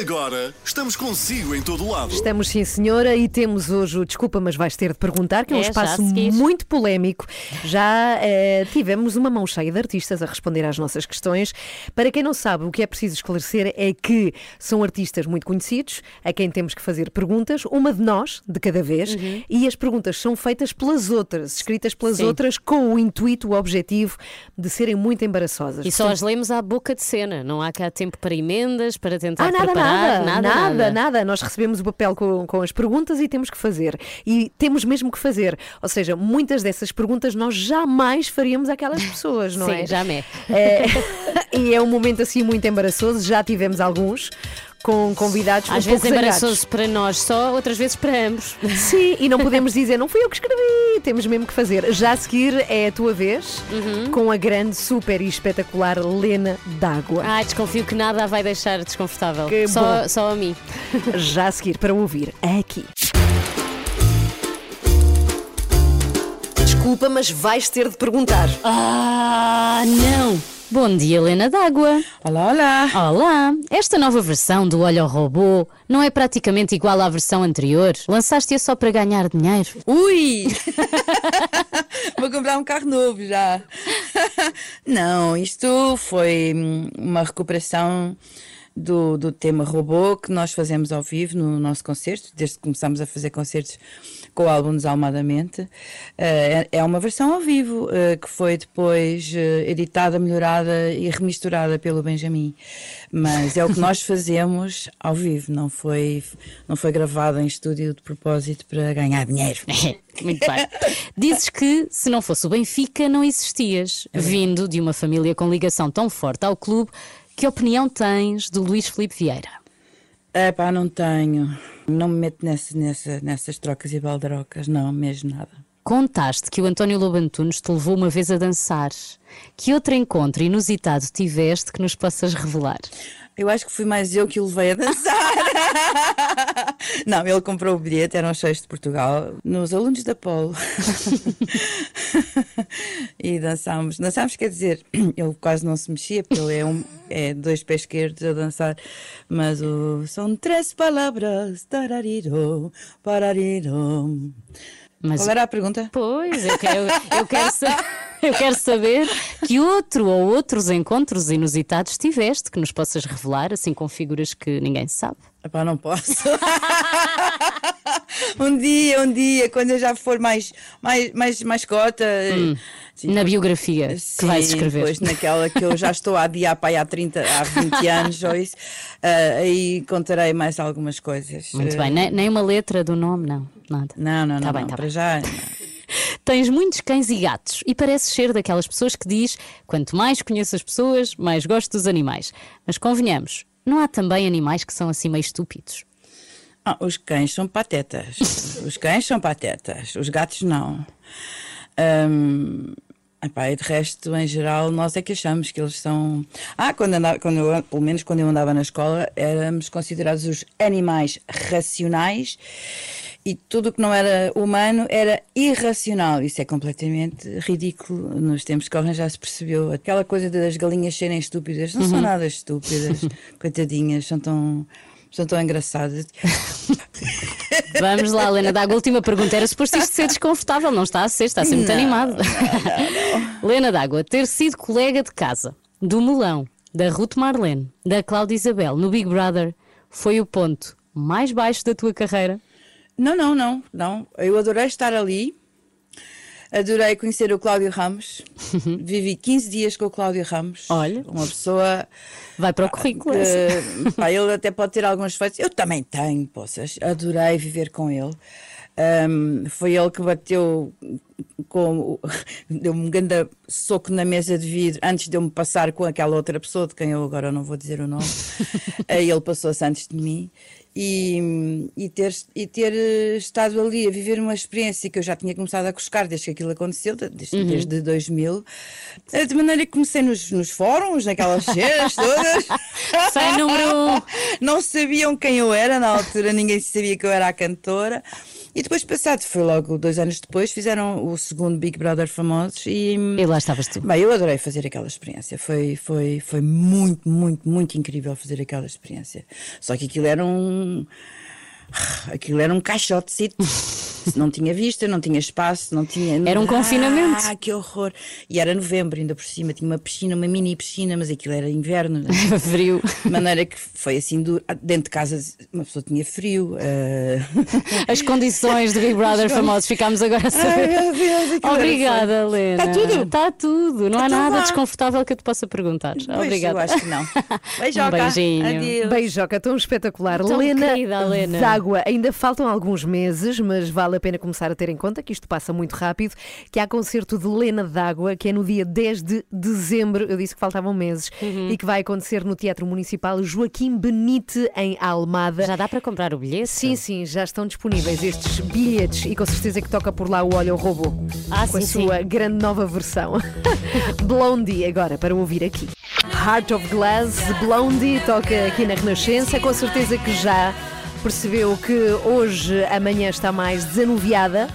Agora estamos consigo em todo lado. Estamos sim, senhora, e temos hoje o Desculpa, mas vais ter de perguntar, que é um É, já espaço a seguir. muito polémico. Já eh, tivemos uma mão cheia de artistas a responder às nossas questões. Para quem não sabe, o que é preciso esclarecer é que são artistas muito conhecidos, a quem temos que fazer perguntas, uma de nós, de cada vez, e as perguntas são feitas pelas outras, escritas pelas Sim. outras, com o intuito, o objetivo de serem muito embaraçosas. E só as lemos à boca de cena, não há cá tempo para emendas, para tentar Ah, nada, preparar, nada, nada, nada, nada, Nós recebemos o papel com, com as perguntas e temos que fazer. E temos mesmo que fazer. Ou seja, muitas dessas perguntas nós jamais faríamos àquelas pessoas, não Sim, é? jamais. É, (laughs) e é um momento assim muito embaraçoso. Já tivemos alguns com convidados Às vezes embaraçoso para nós só, outras vezes para ambos. (laughs) Sim, e não podemos dizer, não fui eu que escrevi, temos mesmo que fazer. Já a seguir é a tua vez, Uhum. com a grande, super e espetacular Lena D'Água. Ai, desconfio que nada a vai deixar desconfortável. Que só, bom. só a mim. (laughs) Já a seguir para ouvir aqui. Desculpa, mas vais ter de perguntar. Ah, não! Bom dia, Helena D'Água. Olá, olá. Olá! Esta nova versão do Olho ao Robô não é praticamente igual à versão anterior? Lançaste-a só para ganhar dinheiro? Ui! (laughs) Vou comprar um carro novo já. (laughs) Não, isto foi hum, uma recuperação do, do tema robô que nós fazemos ao vivo no nosso concerto, desde que começámos a fazer concertos com o álbum Desalmadamente. Eh, é é uma versão ao vivo eh, que foi depois eh, editada, melhorada e remisturada pelo Benjamin. Mas é o que nós (laughs) fazemos ao vivo, não foi, não foi gravado em estúdio de propósito para ganhar dinheiro. (laughs) Muito bem. Dizes que se não fosse o Benfica, não existias. Vindo de uma família com ligação tão forte ao clube, que opinião tens do Luís Filipe Vieira? É pá, não tenho. Não me meto nessa, nessa, nessas trocas e baldarocas, não, mesmo nada. Contaste que o António Lobantunes te levou uma vez a dançar. Que outro encontro inusitado tiveste que nos possas revelar? Eu acho que fui mais eu que o levei a dançar. (laughs) não, ele comprou o bilhete, eram os seis de Portugal, nos alunos da Polo. (laughs) e dançámos. Dançámos, quer dizer, ele quase não se mexia, porque ele é, um, é dois pés esquerdos a dançar. Mas o. São três palavras. Tarariro, parariro. Mas- Qual era a pergunta? Pois, eu quero, eu quero, sa- (laughs) eu quero saber que outro ou outros encontros inusitados tiveste que nos possas revelar, assim com figuras que ninguém sabe. Epá, não posso. (laughs) um dia, um dia, quando eu já for mais, mais, mais mascota. Hum, na biografia que vais escrever. Depois naquela que eu já estou a adiar para aí há 30, há 20 (laughs) anos, ou isso, ah, aí contarei mais algumas coisas. Muito Ah, bem, nem, nem uma letra do nome, não, nada. Não, não, Tá não, bem, não, tá para bem. já. Tens muitos cães e gatos e pareces ser daquelas pessoas que diz quanto mais conheço as pessoas, mais gosto dos animais. Mas convenhamos, não há também animais que são assim meio estúpidos? Ah, os cães são patetas. (laughs) os cães são patetas. Os gatos não. Ahm, epá, e de resto, em geral, nós é que achamos que eles são. Ah, quando andava, quando eu, pelo menos quando eu andava na escola, éramos considerados os animais racionais e tudo o que não era humano era irracional. Isso é completamente ridículo. Nos tempos que correm já se percebeu. Aquela coisa das galinhas serem estúpidas. Não são Uhum. nada estúpidas. (laughs) Coitadinhas, são tão, são tão engraçadas. (laughs) Vamos lá, Helena D'Água. Última pergunta. Era suposto isto ser desconfortável, não está a ser, está a ser muito Não, animado. (laughs) Helena D'Água, ter sido colega de casa do Melão, da Ruth Marlene, da Cláudia Isabel no Big Brother foi o ponto mais baixo da tua carreira? Não, não, não, não. Eu adorei estar ali. Adorei conhecer o Cláudio Ramos. (laughs) Vivi 15 dias com o Cláudio Ramos. Olha. Uma pessoa. Vai para o currículo. que, (laughs) pá, ele até pode ter alguns defeitos. Eu também tenho, poças. Adorei viver com ele. Ahm, foi ele que bateu com o- (laughs) deu-me um grande soco na mesa de vidro antes de eu me passar com aquela outra pessoa de quem eu agora não vou dizer o nome. Aí ele passou-se antes de mim e, e, ter, e ter eh, estado ali a viver uma experiência que eu já tinha começado a cuscar desde que aquilo aconteceu, de- desde, Uhum. desde 2000, eh, de maneira que comecei nos, nos fóruns, naquelas cheiras todas. (laughs) Sem número um. Não sabiam quem eu era na altura, ninguém sabia que eu era a cantora. E depois, passado, foi logo dois anos depois, fizeram o segundo Big Brother Famosos e. E lá estavas tu. Bem, eu adorei fazer aquela experiência. Foi, foi, foi muito, muito, muito incrível fazer aquela experiência. Só que aquilo era um. Aquilo era um caixote Não tinha vista, não tinha espaço, não tinha. Era um confinamento. Ah, que horror! E era novembro, ainda por cima, tinha uma piscina, uma mini piscina, mas aquilo era inverno. né? (laughs) Frio. De maneira que foi assim, duro. dentro de casa uma pessoa tinha frio. eh, As condições do Big Brother famosos, ficámos agora a saber. Ai, meu Deus, Obrigada, fã. Helena. Está tudo? Está tudo. Não há Então nada vá. desconfortável que eu te possa perguntar. Pois, Obrigada. eu acho que não. (laughs) Beijoca. Um beijinho. Adeus. Beijoca, tão espetacular. Tão Lena querida, Helena. D'Água, ainda faltam alguns meses, mas vale a pena começar a ter em conta que isto passa muito rápido, que há concerto de Lena D'Água, que é no dia 10 de dezembro, eu disse que faltavam meses, Uhum. e que vai acontecer no Teatro Municipal Joaquim Benite, em Almada. Já dá para comprar o bilhete? Sim, sim, já estão disponíveis estes bilhetes e com certeza que toca por lá o Olha o Robô, Ah, com a sim, sua sim. grande nova versão. (laughs) Blondie, agora, para ouvir aqui. Heart of Glass, Blondie, toca aqui na Renascença. Com certeza que já percebeu que hoje a manhã está mais desanuviada.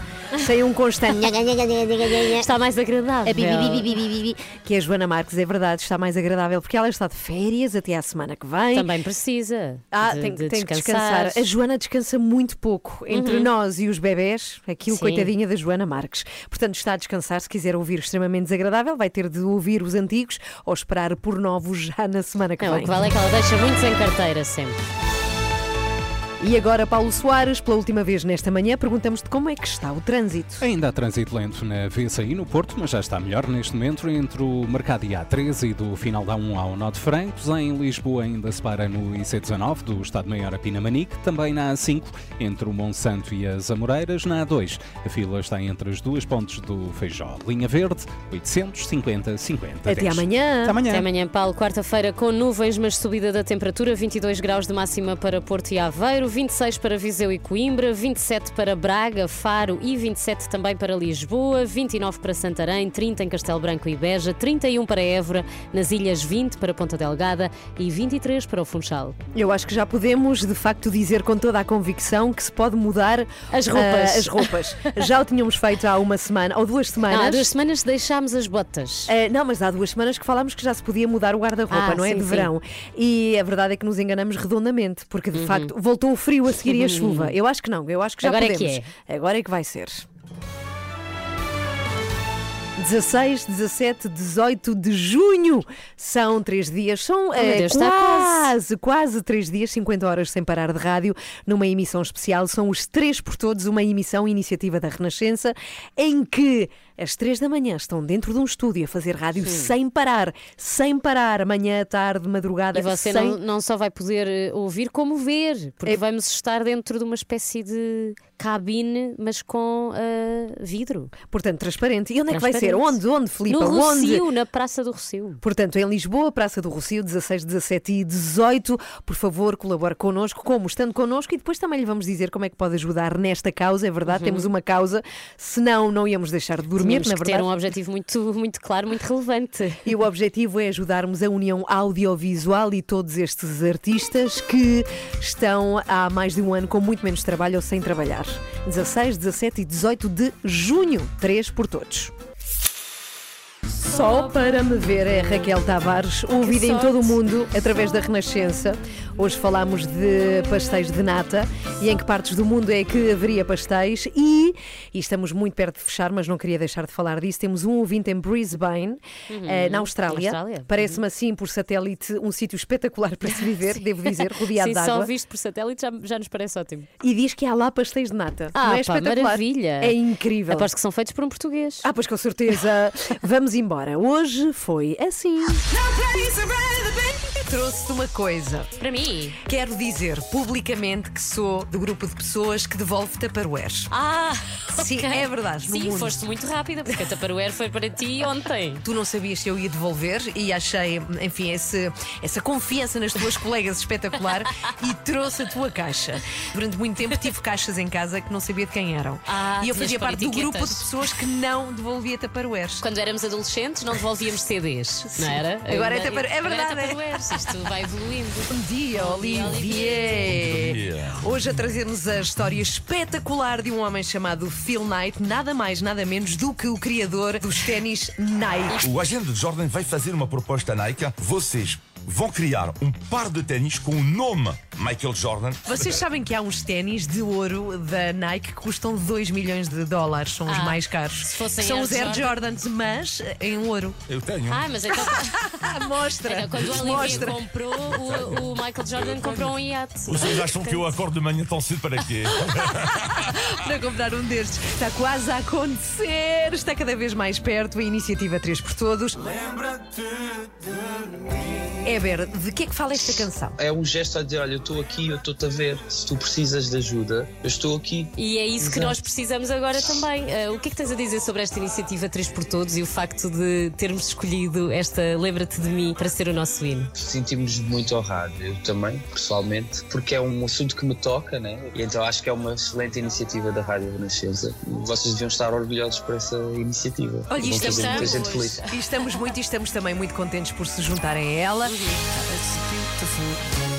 Sem um constante (laughs) Está mais agradável. bi, que a Joana Marques é verdade, está mais agradável porque ela está de férias até à semana que vem. Também precisa. Ah, de, tem, de tem que descansar. A Joana descansa muito pouco. Entre Uhum. nós e os bebés, aquilo, Sim. coitadinha da Joana Marques. Portanto, está a descansar. Se quiser ouvir extremamente desagradável, vai ter de ouvir os antigos ou esperar por novos já na semana que Não, o vem. que vale é que ela deixa muitos em carteira sempre. E agora, Paulo Soares, pela última vez nesta manhã, perguntamos-te como é que está o trânsito. Ainda há trânsito lento na VCI no Porto, mas já está melhor neste momento entre o Mercado e A13 e do final da 1 ao Nó de Francos. Em Lisboa ainda se para no IC19 do Estado-Maior a Pinamanique, também na A5 entre o Monsanto e as Amoreiras. Na A2 a fila está entre as duas pontes do Feijó. Linha Verde 850 50 Até amanhã. Até amanhã. Até amanhã, Paulo. Quarta-feira com nuvens, mas subida da temperatura. 22 graus de máxima para Porto e Aveiro, 26 para Viseu e Coimbra, 27 para Braga, Faro e 27 também para Lisboa, 29 para Santarém, 30 em Castelo Branco e Beja, 31 para Évora, nas Ilhas 20 para Ponta Delgada e 23 para o Funchal. Eu acho que já podemos, de facto, dizer com toda a convicção que se pode mudar As roupas. ah, as roupas. Já o tínhamos feito há uma semana ou duas semanas. Não, há duas semanas deixámos as botas. Eh, não, mas há duas semanas que falámos que já se podia mudar o guarda-roupa, Ah, não é? sim, de sim. verão. E a verdade é que nos enganamos redondamente, porque de Uhum. facto voltou o frio a seguir e a chuva. Eu acho que não, eu acho que já Agora é podemos. que Agora é que vai ser. 16, 17, 18 de junho. São três dias, são eh, Deus, está quase, quase três dias, 50 horas sem parar de rádio, numa emissão especial. São os Três por Todos, uma emissão iniciativa da Renascença, em que às três da manhã estão dentro de um estúdio a fazer rádio sem parar, sem parar, manhã, tarde, madrugada. E você sem... não, não só vai poder eh, ouvir, como ver, porque vamos estar dentro de uma espécie de cabine, mas com eh, vidro. Portanto, transparente. E onde é que vai ser? Onde? Onde, Filipe? No Onde? Rocio, na Praça do Rocio. Portanto, em Lisboa, Praça do Rocio, 16, 17 e 18. Por favor, colabore connosco, como estando connosco, e depois também lhe vamos dizer como é que pode ajudar nesta causa. É verdade, Uhum. temos uma causa, senão não íamos deixar de dormir. Tínhamos na que ter verdade. um objetivo muito, muito claro, muito relevante. E o objetivo é ajudarmos a União Audiovisual e todos estes artistas que estão há mais de um ano com muito menos trabalho ou sem trabalhar. 16, 17 e 18 de junho. Três por todos. Só para me ver é Raquel Tavares, ouvida em todo o mundo através da Renascença. Hoje falámos de pastéis de nata e em que partes do mundo é que haveria pastéis e, e estamos muito perto de fechar, mas não queria deixar de falar disso. Temos um ouvinte em Brisbane, eh, na Austrália. Uhum. Austrália. Parece-me assim por satélite um sítio espetacular para se viver, (laughs) devo dizer, rodeado Sim, de só água. visto por satélite já, já nos parece ótimo. E diz que há lá pastéis de nata. Ah, não é pá, espetacular? maravilha. É incrível. Aposto que são feitos por um português. Ah, pois com certeza. (laughs) Vamos embora. Hoje foi assim. Trouxe-te uma coisa. Para mim. Quero dizer publicamente que sou do grupo de pessoas que devolve Tupperwares. Ah, Sim, ok. é verdade. Sim, mundo. foste muito rápida, porque a Tupperware foi para ti ontem. Tu não sabias se eu ia devolver e achei, enfim, esse, essa confiança nas tuas colegas espetacular (laughs) e trouxe a tua caixa. Durante muito tempo tive caixas em casa que não sabia de quem eram. Ah, e eu fazia parte do grupo de pessoas que não devolvia Tupperwares. Quando éramos adolescentes, não devolvíamos CDs, não era? Agora é Tupper- é Agora verdade, é. Tupperwares, Isto vai evoluindo. Bom dia, Olivier! Hoje a trazer-nos a história espetacular de um homem chamado Phil Knight, nada mais, nada menos do que o criador dos ténis Nike. O agente de Jordan vai fazer uma proposta à Nike. Vocês vão criar um par de ténis com o nome Michael Jordan. Vocês sabem que há uns ténis de ouro da Nike que custam 2 milhões de dólares, são os Ah, mais caros. se fossem são Air os Air Jordan. Jordans, mas em ouro. Eu tenho. Ah, mas (laughs) então. Mostra! então, quando o Olivier Mostra. comprou, o, o Michael Jordan comprou um iate. Vocês acham que eu acordo de manhã tão cedo para quê? (laughs) para comprar um destes. Está quase a acontecer, está cada vez mais perto a iniciativa 3 por Todos. Eber, de que é que fala esta canção? É um gesto a dizer: olha, eu estou aqui, eu estou-te a ver. Se tu precisas de ajuda, eu estou aqui. E é isso que Exato. nós precisamos agora também. Ah, o que é que tens a dizer sobre esta iniciativa 3 por Todos e o facto de termos escolhido esta Lembra-te de mim para ser o nosso hino? Sentimos muito honrados, eu também, pessoalmente, porque é um assunto que me toca, né? E então acho que é uma excelente iniciativa da Rádio Renascença. Vocês deviam estar orgulhosos por essa iniciativa. Olha, Vão fazer muita estamos, gente feliz. e estamos muito e estamos também muito contentes por se juntarem a ela.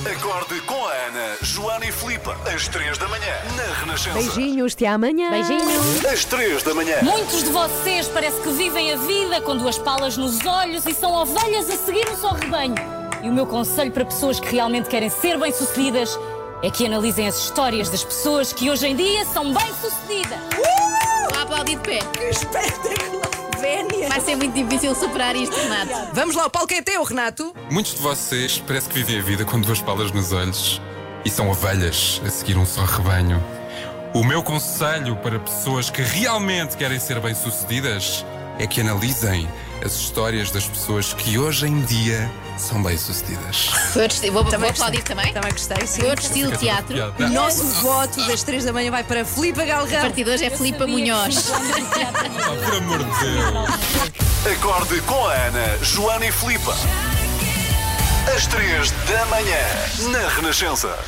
Acorde com a Ana, Joana e Filipe, às 3 da manhã, na Renascença. Beijinhos, até amanhã. Beijinhos. Às 3 da manhã. Muitos de vocês parece que vivem a vida com duas palas nos olhos e são ovelhas a seguir um só rebanho. E o meu conselho para pessoas que realmente querem ser bem-sucedidas é que analisem as histórias das pessoas que hoje em dia são bem-sucedidas. Vou aplaudir de pé. Que espetáculo! Vénia! Vai ser muito difícil superar isto, Renato. Vamos lá, o palco é teu, Renato. Muitos de vocês parece que vivem a vida com duas palas nos olhos e são ovelhas a seguir um só rebanho. O meu conselho para pessoas que realmente querem ser bem-sucedidas é que analisem as histórias das pessoas que hoje em dia são bem-sucedidas. Vou, vou Também aplaudir gostei. também. Também gostei, sim. Foi outro estilo de teatro. O nosso voto das 3 da manhã vai para Filipe Galrão. A partir de hoje é Filipe Munhoz. Ah, por amor de Deus. Acorde com a Ana, Joana e Filipe. Às 3 da manhã, na Renascença.